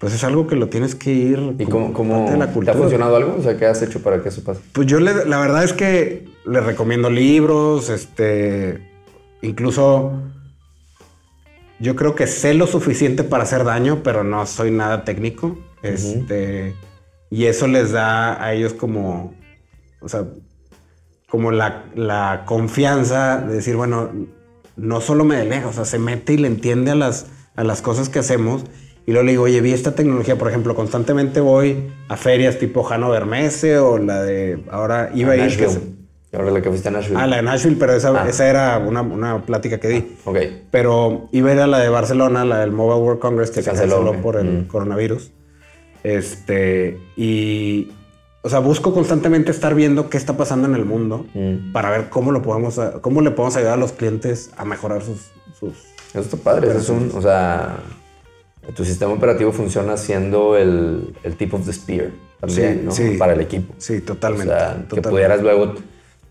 Pues es algo que lo tienes que ir. ¿Y como cómo, cómo la te ha cultura. funcionado algo? O sea, ¿qué has hecho para que eso pase? Pues yo le- la verdad es que les recomiendo libros, este, incluso yo creo que sé lo suficiente para hacer daño, pero no soy nada técnico. Este, y eso les da a ellos como, o sea, como la, la confianza de decir, bueno, no solo me delega, o sea, se mete y le entiende a las, a las cosas que hacemos. Y luego le digo, oye, vi esta tecnología, por ejemplo, constantemente voy a ferias tipo Hannover Messe o la de ahora iba a ir, Nashville. Ahora la que fuiste a Nashville. Ah, la de Nashville, pero esa, Ah. esa era una, una plática que di. Ok. Pero iba a ir a la de Barcelona, la del Mobile World Congress, que se Canceló, canceló, ok. por el Mm. coronavirus. Este, y, o sea, busco constantemente estar viendo qué está pasando en el mundo Mm. para ver cómo, lo podemos, cómo le podemos ayudar a los clientes a mejorar sus... sus Eso está padre. Eso es un, o sea, tu sistema operativo funciona siendo el, el tip of the spear también, Sí, ¿no? sí. Para el equipo. sí, O totalmente. sea, que pudieras luego,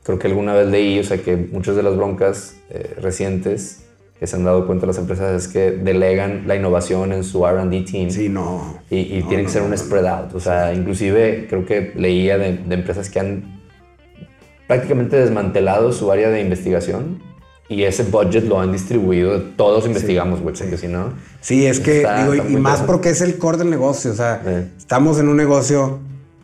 creo que alguna vez leí, o sea, que muchas de las broncas eh, recientes que se han dado cuenta las empresas es que delegan la innovación en su R&D team. Sí, no. Y, y No, tiene que ser no, un spread out. O sea, inclusive creo que leía de, de empresas que han prácticamente desmantelado su área de investigación y ese budget lo han distribuido. Todos investigamos, güey, porque si no... Sí, es que, Está- digo, está y más porque es el core del negocio. O sea, Sí. estamos en un negocio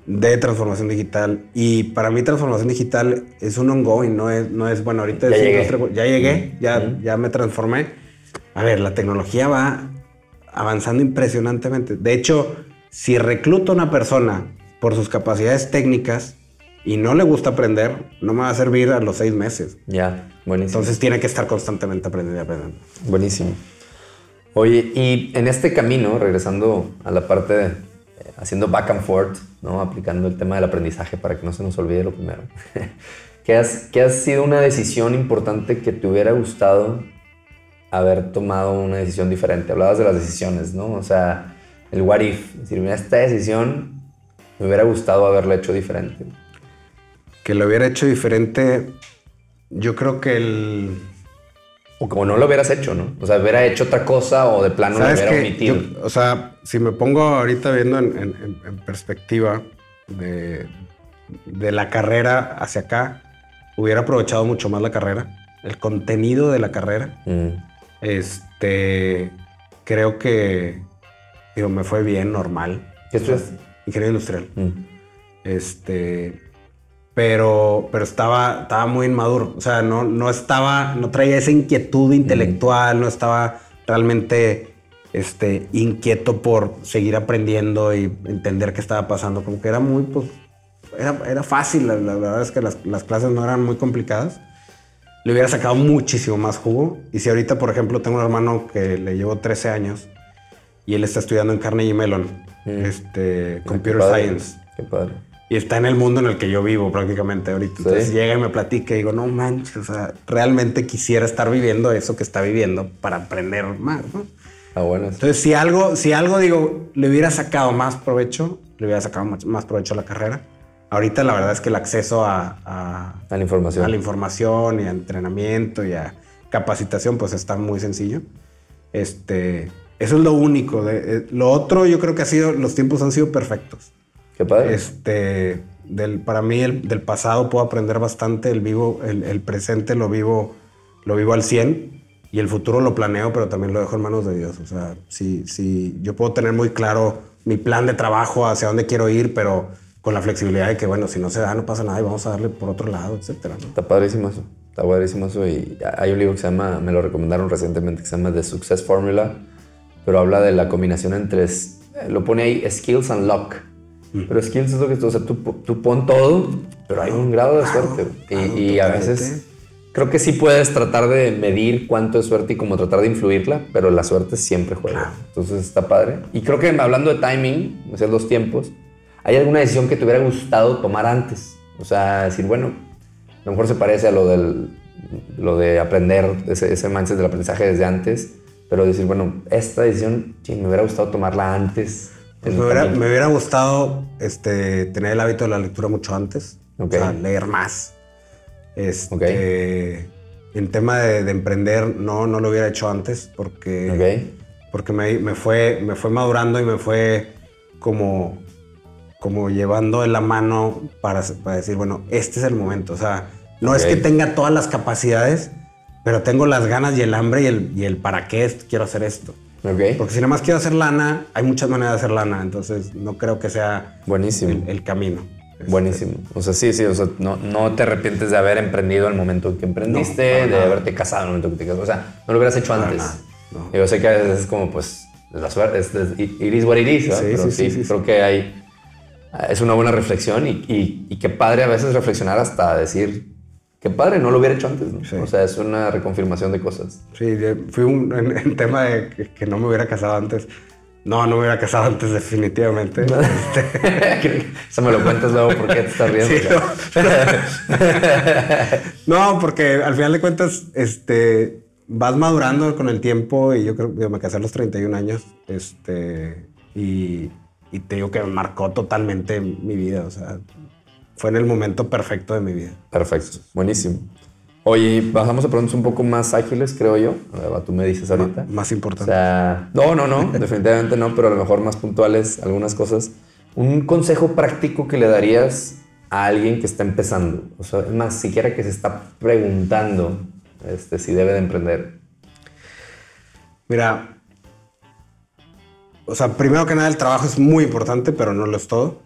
de transformación digital y para mí transformación digital es un ongoing, no es, no es bueno, ahorita Ya es llegué. industria- ya llegué, ya, me transformé. A ver, la tecnología va avanzando impresionantemente. De hecho, si recluto a una persona por sus capacidades técnicas y no le gusta aprender, no me va a servir a los seis meses. Ya, buenísimo. Entonces tiene que estar constantemente aprendiendo y aprendiendo. Buenísimo. Oye, y en este camino, regresando a la parte de haciendo back and forth, ¿no? aplicando el tema del aprendizaje para que no se nos olvide lo primero, ¿qué, has, ¿qué ha sido una decisión importante que te hubiera gustado haber tomado una decisión diferente? Hablabas de las decisiones, ¿no? O sea, el what if. Es decir, esta decisión me hubiera gustado haberla hecho diferente. Que lo hubiera hecho diferente, yo creo que el... O como no lo hubieras hecho, ¿no? O sea, hubiera hecho otra cosa o de plano lo ¿Sabes hubiera omitido. Yo- o sea, si me pongo ahorita viendo en, en- en- en perspectiva de, de la carrera hacia acá, hubiera aprovechado mucho más la carrera, el contenido de la carrera. Mm, Este, creo que, digo, me fue bien, normal. ¿Qué estudiaste? Ingeniería industrial. Mm. Este, pero, pero estaba, estaba muy inmaduro. O sea, no, no estaba, no traía esa inquietud intelectual, no estaba realmente este, inquieto por seguir aprendiendo y entender qué estaba pasando. Como que era muy, pues, era, era fácil. La, la verdad es que las, las clases no eran muy complicadas. Le hubiera sacado muchísimo más jugo. Y si ahorita, por ejemplo, tengo un hermano que le llevo 13 años y él está estudiando en Carnegie Mellon, Mm. este, Qué Computer padre, Science. Qué padre. Y está en el mundo en el que yo vivo prácticamente ahorita. Entonces Sí. llega y me platica y digo, no manches, o sea, realmente quisiera estar viviendo eso que está viviendo para aprender más, ¿no? Ah, bueno. Entonces, si algo, si algo digo, le hubiera sacado más provecho, le hubiera sacado más- más provecho a la carrera. Ahorita la verdad es que el acceso a, a- A la información. a la información y a entrenamiento y a capacitación, pues está muy sencillo. Este, eso es lo único. De, eh, lo otro, yo creo que ha sido, los tiempos han sido perfectos. Qué padre. Este, del, para mí, el, del pasado puedo aprender bastante. El vivo, el, el presente lo vivo, lo vivo al 100 y el futuro lo planeo, pero también lo dejo en manos de Dios. O sea, si, si yo puedo tener muy claro mi plan de trabajo, hacia dónde quiero ir, pero con la flexibilidad de que, bueno, si no se da, no pasa nada y vamos a darle por otro lado, etcétera. ¿no? Está padrísimo eso. Está padrísimo eso. Y hay un libro que se llama, me lo recomendaron recientemente, que se llama The Success Formula, pero habla de la combinación entre, lo pone ahí, skills and luck. Pero skills es lo que tú, o sea, tú, tú pon todo, pero hay un grado de suerte. Y, claro, y a totalmente. veces creo que sí puedes tratar de medir cuánto es suerte y como tratar de influirla, pero la suerte siempre juega. Entonces está padre. Y creo que hablando de timing, o sea, los tiempos, ¿hay alguna decisión que te hubiera gustado tomar antes? O sea, decir, bueno, a lo mejor se parece a lo del lo de aprender ese, ese mindset del aprendizaje desde antes, pero decir, bueno, esta decisión sí, me hubiera gustado tomarla antes. Pues me, hubiera, me hubiera gustado este, tener el hábito de la lectura mucho antes. O sea, leer más. Este, En tema de, de emprender, no, no lo hubiera hecho antes porque, porque me, me fue, me fue madurando y me fue como, como llevando de la mano para, para decir, bueno, este es el momento. O sea, no es que tenga todas las capacidades, pero tengo las ganas y el hambre y el, y el para qué quiero hacer esto. Porque si nada más quiero hacer lana, hay muchas maneras de hacer lana, entonces no creo que sea Buenísimo. el, el camino. Este, Buenísimo. O sea, sí, sí, o sea, no, no te arrepientes de haber emprendido el momento en que emprendiste, No, de haberte casado en el momento que te casaste. O sea, no lo hubieras hecho antes. Yo sé que a veces es como, pues, la suerte, es, es, it is what it is, ¿verdad? Sí, Pero sí, sí, creo que hay, es una buena reflexión y, y, y qué padre a veces reflexionar hasta decir, qué padre, no lo hubiera hecho antes. ¿no? O sea, es una reconfirmación de cosas. Sí, fui un en, tema de que, no me hubiera casado antes. No, no me hubiera casado antes definitivamente. Este... Eso me lo cuentas luego porque te estás riendo. no. porque al final de cuentas, este, vas madurando con el tiempo y yo creo que me casé a los 31 años. Este, y, y te digo que me marcó totalmente mi vida. O sea, fue en el momento perfecto de mi vida. Perfecto, buenísimo. Oye, bajamos a preguntas un poco más ágiles, creo yo. Tú me dices ahorita. Más importante. O sea, no, no, no, definitivamente no, pero a lo mejor más puntuales algunas cosas. Un consejo práctico que le darías a alguien que está empezando, o sea, más siquiera que se está preguntando este, si debe de emprender. Mira, o sea, primero que nada el trabajo es muy importante, pero no lo es todo.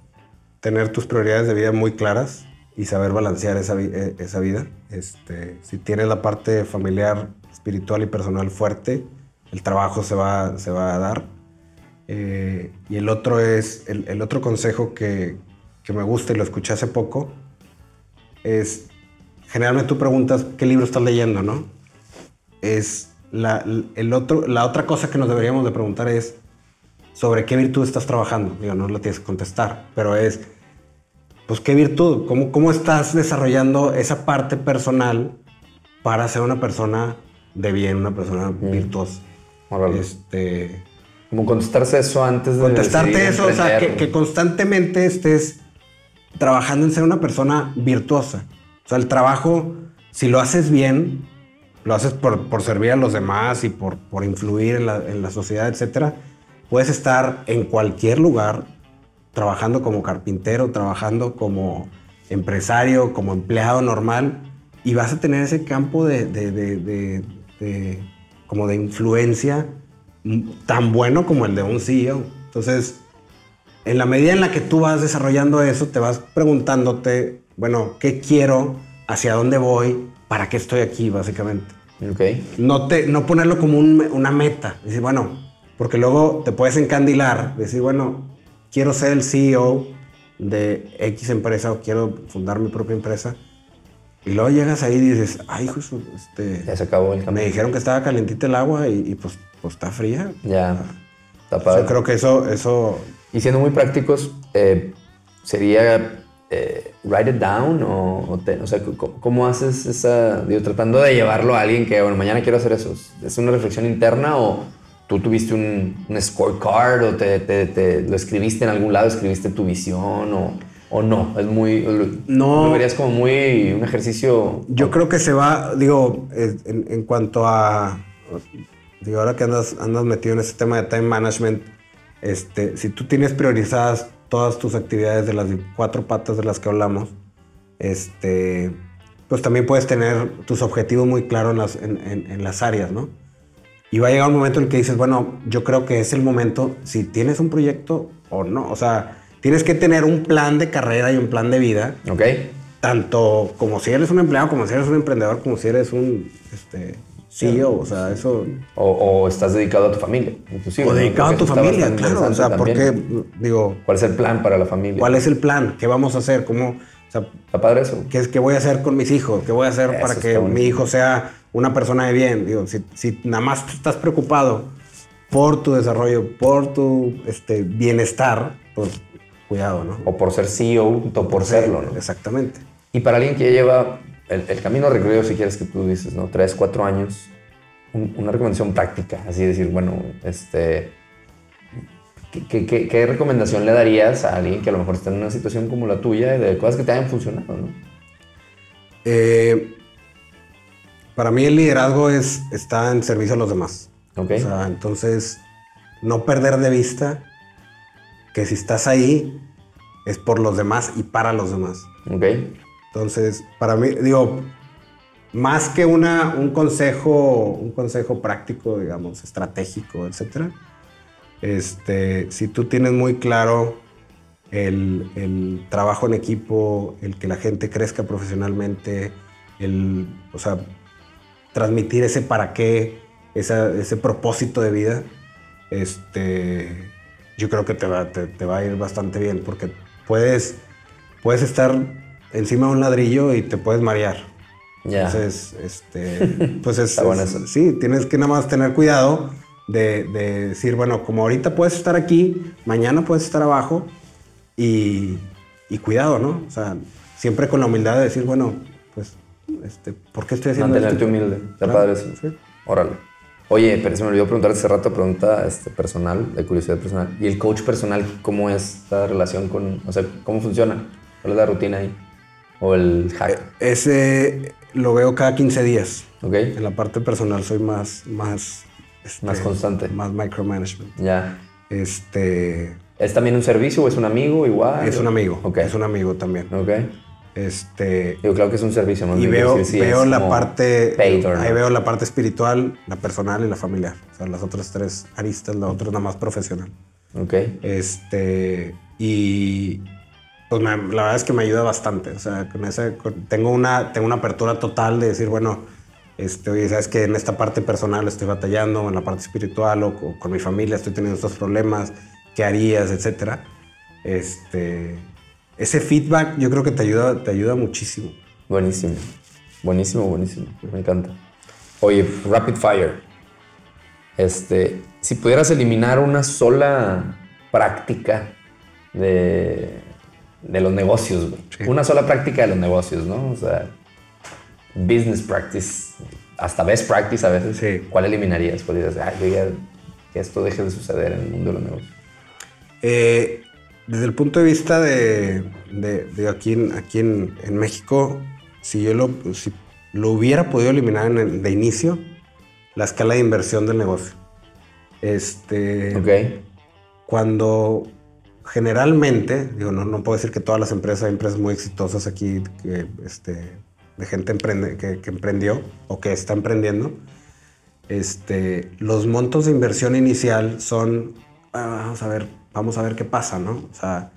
Tener tus prioridades de vida muy claras y saber balancear esa, eh, esa vida. Este, si tienes la parte familiar, espiritual y personal fuerte, el trabajo se va, se va a dar. Eh, y el otro es, el, el otro consejo que, que, me gusta y lo escuché hace poco, es, generalmente tú preguntas qué libro estás leyendo, ¿no? Es la, el otro, la otra cosa que nos deberíamos de preguntar es sobre qué virtud estás trabajando. Digo, no lo tienes que contestar, pero es pues qué virtud, cómo, cómo estás desarrollando esa parte personal para ser una persona de bien, una persona mm. virtuosa. Este, como contestarse eso antes de contestarte eso, o sea, que, constantemente estés trabajando en ser una persona virtuosa. O sea, el trabajo, si lo haces bien, lo haces por, por servir a los demás y por, por influir en la, en la sociedad, etcétera, puedes estar en cualquier lugar trabajando como carpintero, trabajando como empresario, como empleado normal, y vas a tener ese campo de, como de influencia tan bueno como el de un CEO. Entonces, en la medida en la que tú vas desarrollando eso, te vas preguntándote, bueno, ¿qué quiero? ¿Hacia dónde voy? ¿Para qué estoy aquí, básicamente? Okay. No, te, no ponerlo como una meta. Decir, bueno, porque luego te puedes encandilar, decir, bueno, quiero ser el CEO de X empresa o quiero fundar mi propia empresa. Y luego llegas ahí y dices, ay, hijo, este... Ya se acabó el Me dijeron que estaba calentita el agua y, pues, pues está fría. Ya, está padre. Yo creo que eso... eso... Y siendo muy prácticos, eh, sería eh, write it down o, o sea, ¿cómo, haces esa, digo, tratando de llevarlo a alguien que, bueno, mañana quiero hacer eso? ¿Es una reflexión interna o, tú tuviste un, scorecard o te, lo escribiste en algún lado, escribiste tu visión o, o no? Es muy. No. Lo verías como muy un ejercicio. Yo creo que se va, digo, en, cuanto a. Digo, ahora que andas, andas metido en ese tema de time management, este, si tú tienes priorizadas todas tus actividades de las cuatro patas de las que hablamos, este, pues también puedes tener tus objetivos muy claros en las, en las áreas, ¿no? Y va a llegar un momento en el que dices, bueno, yo creo que es el momento, si tienes un proyecto o no. O sea, tienes que tener un plan de carrera y un plan de vida. Ok. Tanto como si eres un empleado, como si eres un emprendedor, como si eres un este, CEO. O sea, eso. O, estás dedicado a tu familia, inclusive. O dedicado a tu familia, claro. O sea, porque, digo. ¿Cuál es el plan para la familia? ¿Cuál es el plan? ¿Qué vamos a hacer? ¿Cómo.? O sea, Está padre eso. ¿qué, ¿Qué voy a hacer con mis hijos? ¿Qué voy a hacer para que mi hijo sea una persona de bien. Digo, si, nada más estás preocupado por tu desarrollo, por tu este, bienestar, pues cuidado, ¿no? O por ser CEO, o por serlo, ¿no? Exactamente. Y para alguien que lleva el, camino recorrido, si quieres que tú dices, ¿no? Tres, cuatro años, una recomendación práctica, así decir, bueno, este... ¿qué, recomendación le darías a alguien que a lo mejor está en una situación como la tuya de cosas que te hayan funcionado, ¿no? Eh, para mí el liderazgo es, está en servicio a los demás. Okay. O sea, entonces, no perder de vista que si estás ahí es por los demás y para los demás. Ok. Entonces, para mí, digo, más que una, un, consejo, un consejo práctico, digamos, estratégico, etcétera, este, si tú tienes muy claro el, el, trabajo en equipo, el que la gente crezca profesionalmente, el, o sea, transmitir ese para qué, ese propósito de vida, este, yo creo que te va, te, va, a ir bastante bien porque puedes, puedes estar encima de un ladrillo y te puedes marear. Ya. Entonces, este, pues es, es- sí, tienes que nada más tener cuidado de, de decir, bueno, como ahorita puedes estar aquí, mañana puedes estar abajo y, y cuidado, ¿no? O sea, siempre con la humildad de decir, bueno, pues, este, ¿por qué estoy haciendo Mantenerte esto? humilde. Está padre eso. sí. Órale. Oye, pero se me olvidó preguntar hace rato, pregunta este, personal, de curiosidad personal. ¿Y el coach personal, cómo es la relación con, o sea, cómo funciona? ¿Cuál es la rutina ahí? ¿O el hack? Ese lo veo cada 15 días. ¿Ok? En la parte personal soy más, más, este, Más constante. Más micromanagement. Ya. Este, ¿Es también un servicio o es un amigo igual? es un amigo. Ok. Es un amigo también. Ok. Este, Digo, claro que es un servicio, más y veo, decir si veo la parte, or ahí veo la parte espiritual, la personal y la familiar. O sea, las otras tres aristas, la otra es nada más profesional. Ok. Este, y pues me- la verdad es que me ayuda bastante. O sea, con ese, con- tengo, una, tengo una apertura total de decir, bueno, este, oye, sabes que en esta parte personal estoy batallando, en la parte espiritual o, co- con mi familia estoy teniendo estos problemas, ¿qué harías, etcétera? Este, ese feedback yo creo que te ayuda, te ayuda muchísimo. Buenísimo. Buenísimo, buenísimo. Me encanta. Oye, Rapid Fire. Este, si pudieras eliminar una sola práctica de, de los negocios. Sí. Una sola práctica de los negocios, ¿no? O sea, business practice, hasta best practice a veces. Sí. ¿Cuál eliminarías? ¿Cuál dirías, "Ay, yo ya- que esto deje de suceder en el mundo de los negocios? Eh, desde el punto de vista de, de- de aquí, en, aquí en, en México, si yo lo, si lo hubiera podido eliminar en el- de inicio, la escala de inversión del negocio. Este, Ok. Cuando generalmente, digo, no, no puedo decir que todas las empresas, hay empresas muy exitosas aquí que, este, de gente emprende, que, que emprendió o que está emprendiendo. Este, los montos de inversión inicial son, "Ah, vamos a ver, vamos a ver qué pasa, ¿no? O sea,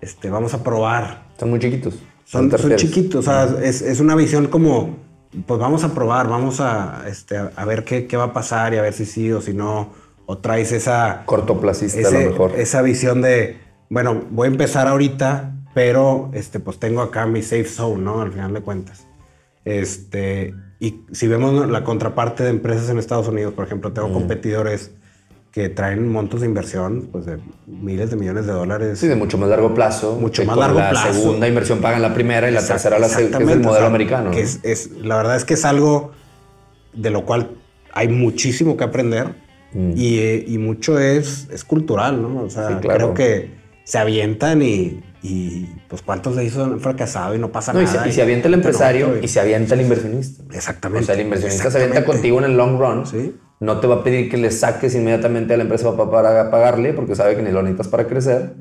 este, vamos a probar. Son muy chiquitos. Son, ¿Te son refieres? chiquitos, o sea, es, es una visión como, pues vamos a probar, vamos a, este, a, a ver qué, qué va a pasar y a ver si sí o si no, o traes esa, Cortoplacista a ese- lo mejor. esa visión de, bueno, voy a empezar ahorita, pero este, pues tengo acá mi safe zone, ¿no? Al final de cuentas. Este, y si vemos la contraparte de empresas en Estados Unidos, por ejemplo, tengo competidores que traen montos de inversión, pues de miles de millones de dólares. Sí, de mucho más largo plazo. Mucho que más largo la plazo. segunda inversión pagan la primera y la Exact- tercera la se- que es el modelo o sea, americano. que es, es- la verdad es que es algo de lo cual hay muchísimo que aprender Mm. y, eh, y mucho es, es cultural, ¿no? O sea, Sí, claro. creo que se avientan y, y, pues cuántos de ellos han fracasado y no pasa No, y, nada. se, y se avienta el empresario No, y se avienta el inversionista. Exactamente. O sea, el inversionista se avienta contigo en el long run. Sí. No te va a pedir que le saques inmediatamente a la empresa para, para pagarle porque sabe que ni lo necesitas para crecer.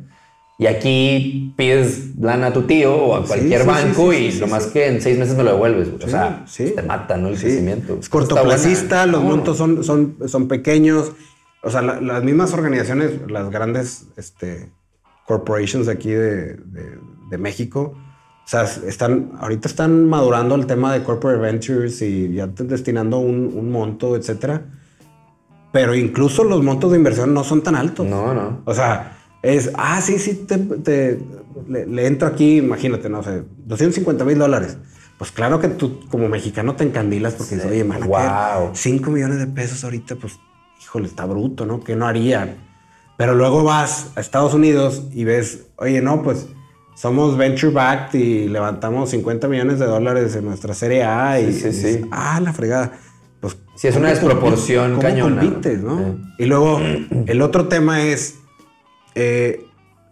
Y aquí pides lana a tu tío o a Sí, cualquier sí, banco sí, sí, y sí, lo sí, más sí. que en seis meses me lo devuelves. o Sí, sea, sí. te mata, ¿no? El Sí. crecimiento. Es cortoplacista, los montos son, son, son pequeños. O sea, la- las mismas organizaciones, las grandes este, corporations de aquí de, de- de México, o sea, están, ahorita están madurando el tema de corporate ventures y ya destinando un, un monto, etcétera. Pero incluso los montos de inversión no son tan altos. No, no. O sea, es, ah, sí, sí, te, te- le, le entro aquí, imagínate, no sé, 250 mil dólares. Pues claro que tú como mexicano te encandilas porque dices, oye, man, Wow. 5 millones de pesos ahorita, pues, híjole, está bruto, ¿no? ¿Qué no harían? Pero luego vas a Estados Unidos y ves, oye, no, pues somos venture backed y levantamos 50 millones de dólares en nuestra serie A y, Sí, sí, y dices, sí. ah, la fregada. Pues, Sí, es una ¿cómo desproporción cañona, ¿Cómo compites, ¿no? no? Sí. Y luego, el otro tema es, eh,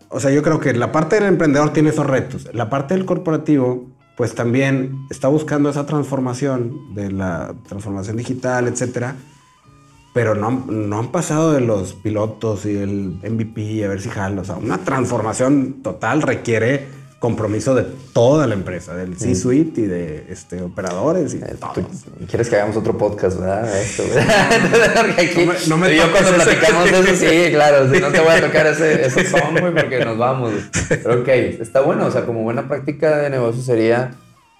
o sea, yo creo que la parte del emprendedor tiene esos retos. La parte del corporativo, pues también está buscando esa transformación de la transformación digital, etcétera. Pero no, han- no han pasado de los pilotos y el MVP a ver si jala. O sea, una transformación total requiere compromiso de toda la empresa, del C-suite y de este, operadores y de Tú todos. quieres que hagamos otro podcast, ¿verdad? Esto. Porque aquí, No me- no me y yo cuando ese. platicamos de eso, sí, claro, sí, no te voy a tocar ese, ese son, güey, porque nos vamos. Pero ok, está bueno, o sea, como buena práctica de negocio sería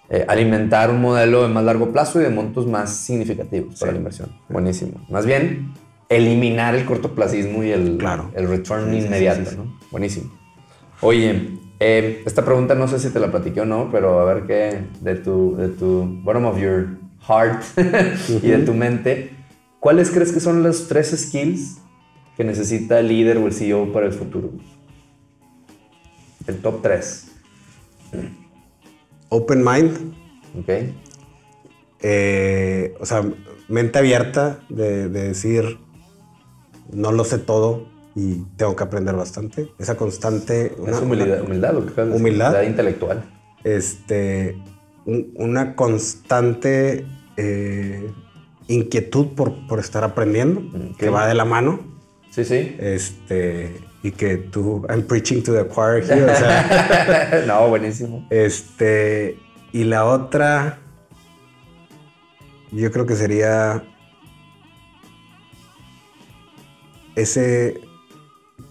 eh, alimentar un modelo de más largo plazo y de montos más significativos para la inversión. Buenísimo. Más bien, eliminar el cortoplacismo y el, Claro. el return inmediato. ¿no? Buenísimo. Oye, Eh, esta pregunta no sé si te la platiqué o no, pero a ver qué de tu, de tu bottom of your heart y de tu mente, ¿cuáles crees que son los tres skills que necesita el líder o el CEO para el futuro? El top 3. Open mind. Ok. Eh, o sea, mente abierta de, de decir, no lo sé todo y tengo que aprender bastante. Esa constante... es humildad, humildad, lo que acabas Humildad. humildad intelectual. este, un- una constante eh, inquietud por, por estar aprendiendo, Ok. que va de la mano. Sí, sí. Este, y que tú, I'm preaching to the choir here, o sea, no, buenísimo. este, y la otra, yo creo que sería ese,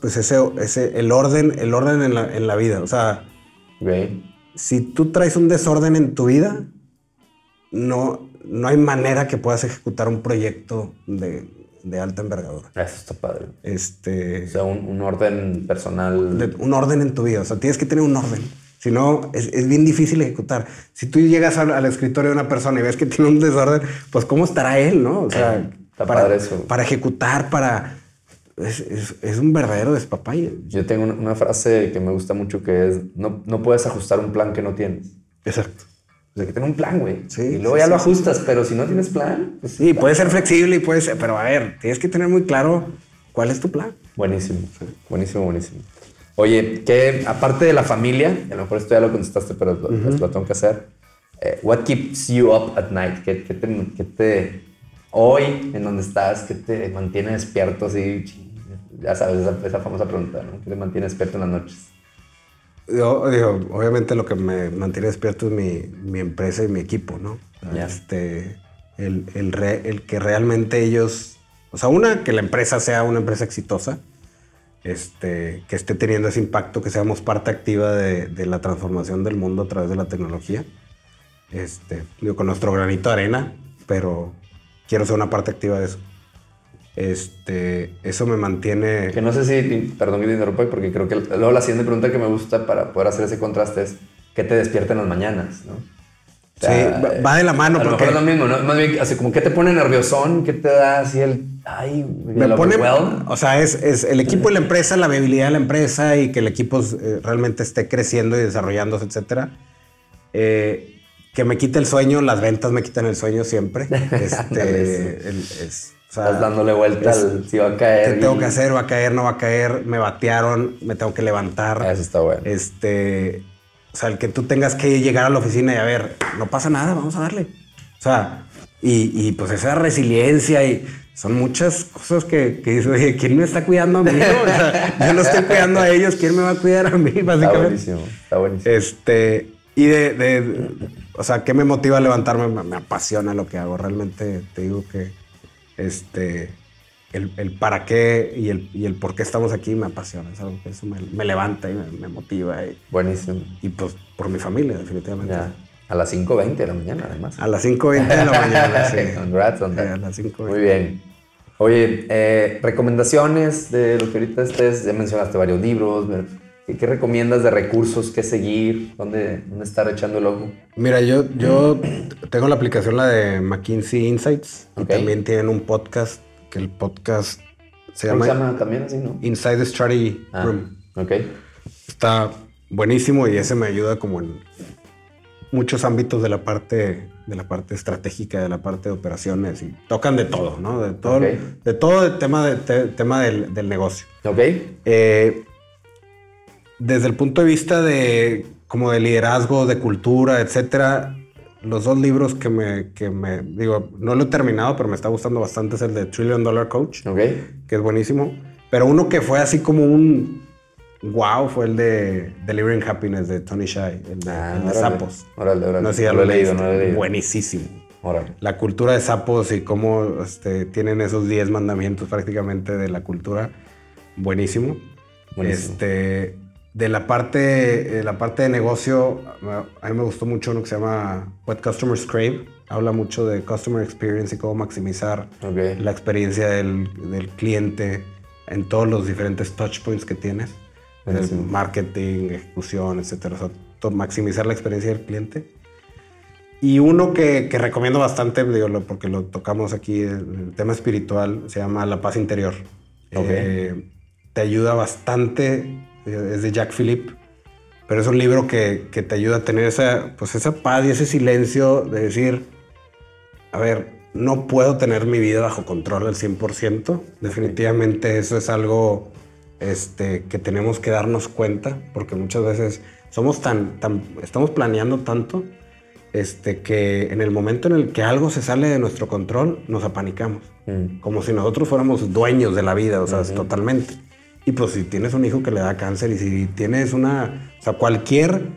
pues ese, ese, el orden, el orden en la, en la vida, o sea, si tú traes un desorden en tu vida, no, no hay manera que puedas ejecutar un proyecto de, de alta envergadura. Eso está padre. Este, O sea, un, un orden personal. de- un orden en tu vida, o sea, tienes que tener un orden. Si no, es, es bien difícil ejecutar. Si tú llegas al, al escritorio de una persona y ves que tiene un desorden, pues ¿cómo estará él, no? O sea, Está para, padre eso. para ejecutar, para... Es, es- es un verdadero despapalle. Yo tengo una, una frase que me gusta mucho que es, no, no puedes ajustar un plan que no tienes. Exacto. Sea, que tener un plan, güey. Sí, y luego sí, ya sí, lo ajustas, pero si no tienes plan, pues Sí, puede ser flexible y puede ser, pero a ver, tienes que tener muy claro cuál es tu plan. Buenísimo, buenísimo, buenísimo. Oye, que aparte de la familia, a lo mejor esto ya lo contestaste, pero lo, pues lo tengo que hacer. eh, what keeps you up at night? ¿Qué, qué te, qué te- hoy en donde estás, qué te mantiene despierto así? Ya sabes, esa, esa famosa pregunta, ¿no? ¿Qué te mantiene despierto en las noches? Yo, digo, obviamente lo que me mantiene despierto es mi, mi empresa y mi equipo, ¿no? Este, el, el, re- el que realmente ellos, o sea, una, que la empresa sea una empresa exitosa, este, que esté teniendo ese impacto, que seamos parte activa de, de la transformación del mundo a través de la tecnología. Este, digo, con nuestro granito de arena, pero quiero ser una parte activa de eso. Este, eso me mantiene... Que no sé si, perdón que te interrumpa, porque creo que luego la siguiente pregunta que me gusta para poder hacer ese contraste es, ¿qué te despierta en las mañanas? ¿no? O sea, Sí, va- de la mano, A lo porque- mejor es lo mismo, ¿no? Más bien, así como, ¿qué te pone nerviosón? ¿Qué te da así el, ay, Me el pone, overwhelm? o sea, es, es el equipo y la empresa, la viabilidad de la empresa y que el equipo eh, realmente esté creciendo y desarrollándose, etcétera. Eh, que me quite el sueño, las ventas me quitan el sueño siempre. Este, el- es- o sea, Estás dándole vuelta es- al si va a ¿Qué caer. tengo y- que hacer? ¿Va a caer? ¿No va a caer? Me batearon, me tengo que levantar. Eso está bueno. Este, o sea, el que tú tengas que llegar a la oficina y a ver, no pasa nada, vamos a darle. O sea, y, y, pues esa resiliencia y son muchas cosas que, que dices, oye, ¿quién me está cuidando a mí? O sea, yo no estoy cuidando a ellos, ¿quién me va a cuidar a mí? Está Básicamente. buenísimo, está buenísimo. Este, y de, de- o sea, ¿qué me motiva a levantarme? Me, me apasiona lo que hago. Realmente te digo que este, el, el para qué y el, y el por qué estamos aquí me apasiona. Es algo que eso me, me levanta y me, me motiva. Y, Buenísimo. y, pues por mi familia, definitivamente. Ya. A las 5.20 de la mañana, además. A las 5.20 de la mañana, sí. Congrats on Sí, that. a las 5.20. Muy bien. Oye, eh, recomendaciones de lo que ahorita estés, ya mencionaste varios libros, ¿qué, recomiendas de recursos, qué seguir, dónde, dónde estar echando el ojo? Mira, yo, yo tengo la aplicación, la de McKinsey Insights, y también tienen un podcast, que el podcast se ¿Cómo llama, se llama también así, no? Inside the Strategy Ah, Room. ok. Está buenísimo y ese me ayuda como en muchos ámbitos de la parte de la parte estratégica, de la parte de operaciones y tocan de todo, ¿no? De todo, de todo el tema, de, te- tema del, del negocio. Ok. Eh, desde el punto de vista de como de liderazgo, de cultura, etcétera, los dos libros que me, que me digo, no lo he terminado, pero me está gustando bastante es el de Trillion Dollar Coach Ok. que es buenísimo. Pero uno que fue así como un wow fue el de Delivering Happiness de Tony Shai, el de, Ah, el de órale. sapos. Órale, órale. No sé si ya No lo he lo leído, no lo he leído. Buenísimo. Órale. La cultura de sapos y cómo este, tienen esos 10 mandamientos prácticamente de la cultura. Buenísimo. Buenísimo. Este, de la parte, eh, la parte de negocio, a mí me gustó mucho uno que se llama What Customers Crave. Habla mucho de Customer Experience y cómo maximizar la experiencia del, del cliente en todos los diferentes touch points que tienes. marketing, ejecución, etcétera. O sea, maximizar la experiencia del cliente. Y uno que, recomiendo bastante, digo, porque lo tocamos aquí, el tema espiritual, se llama La Paz Interior. Eh, te ayuda bastante, es de Jack Philip, pero es un libro que, que, te ayuda a tener esa, pues esa paz y ese silencio de decir, a ver, no puedo tener mi vida bajo control al 100%. Definitivamente eso es algo este, que tenemos que darnos cuenta, porque muchas veces somos tan, tan estamos planeando tanto este, que en el momento en el que algo se sale de nuestro control, nos apanicamos. Mm. Como si nosotros fuéramos dueños de la vida, o sea, totalmente. Y pues si tienes un hijo que le da cáncer y si tienes una, o sea, cualquier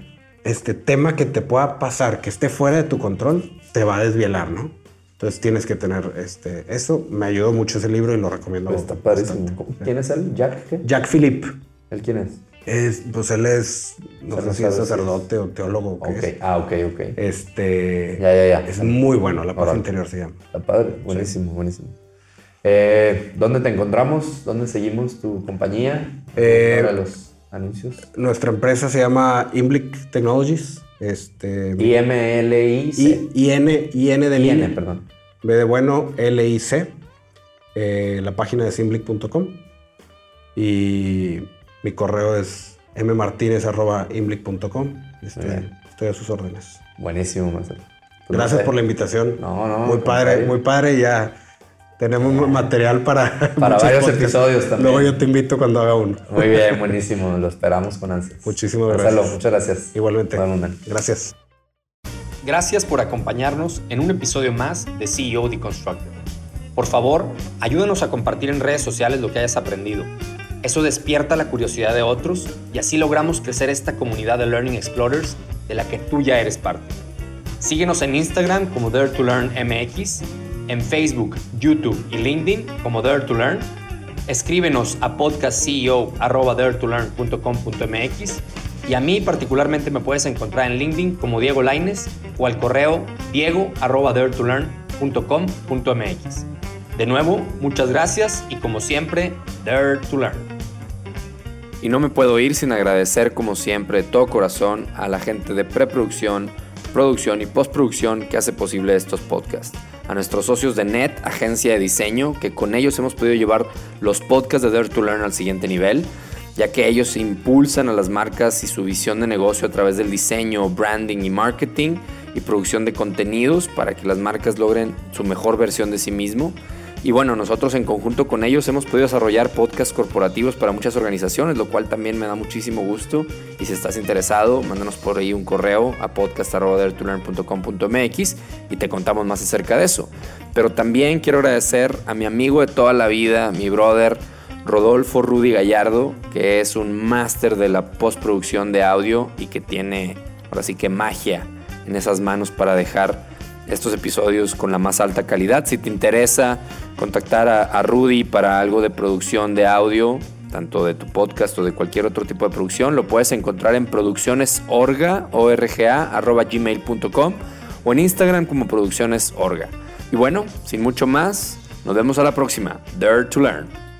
este tema que te pueda pasar que esté fuera de tu control, te va a desvielar, ¿no? Entonces tienes que tener este, eso. Me ayudó mucho ese libro y lo recomiendo. Está padrísimo. ¿Quién es él? ¿Jack? Qué? Jack Philip. ¿Él quién es? Es, pues él es, no sé si es sacerdote o teólogo. Okay. Ah, ok, ok. Este. Ya, ya, ya. Es muy bueno, La Paz Interior se llama. Está padre, buenísimo, buenísimo. Eh, ¿Dónde te encontramos? ¿Dónde seguimos tu compañía? Eh, los anuncios. Nuestra empresa se llama Imblick Technologies. Este, I-M-L-I-C. I-N, I-N de I-N, perdón. B de bueno, L-I-C. Eh, la página de simblick.com. Y mi correo es mmartinez.imblick.com. Este, estoy a sus órdenes. Buenísimo, Marcelo. Pues Gracias por la invitación. No, no. Muy padre, muy padre. Ya tenemos material para... Para varios episodios también. Luego yo te invito cuando haga uno. Muy bien, buenísimo. Lo esperamos con ansias. Muchísimas gracias. muchas gracias. Igualmente. Gracias. Gracias por acompañarnos en un episodio más de CEO Deconstructed. Por favor, ayúdanos a compartir en redes sociales lo que hayas aprendido. Eso despierta la curiosidad de otros y así logramos crecer esta comunidad de Learning Explorers de la que tú ya eres parte. Síguenos en Instagram como Dare to Learn MX en Facebook, YouTube y LinkedIn como Dare to Learn. Escríbenos a podcastceo.daretolearn.com.mx y a mí particularmente me puedes encontrar en LinkedIn como Diego Laines o al correo diego.daretolearn.com.mx. De nuevo, muchas gracias y como siempre, Dare to Learn. Y no me puedo ir sin agradecer como siempre de todo corazón a la gente de preproducción, producción y postproducción que hace posible estos podcasts. A nuestros socios de NET, agencia de diseño, que con ellos hemos podido llevar los podcasts de Dare to Learn al siguiente nivel, ya que ellos impulsan a las marcas y su visión de negocio a través del diseño, branding y marketing y producción de contenidos para que las marcas logren su mejor versión de sí mismo y bueno, nosotros en conjunto con ellos hemos podido desarrollar podcasts corporativos para muchas organizaciones, lo cual también me da muchísimo gusto. Y si estás interesado, mándanos por ahí un correo a podcast.com.mx y te contamos más acerca de eso. Pero también quiero agradecer a mi amigo de toda la vida, mi brother Rodolfo Rudy Gallardo, que es un máster de la postproducción de audio y que tiene ahora sí que magia en esas manos para dejar estos episodios con la más alta calidad. Si te interesa contactar a, Rudy para algo de producción de audio, tanto de tu podcast o de cualquier otro tipo de producción, lo puedes encontrar en produccionesorga, gmail.com o en Instagram como produccionesorga. Y bueno, sin mucho más, nos vemos a la próxima. Dare to Learn.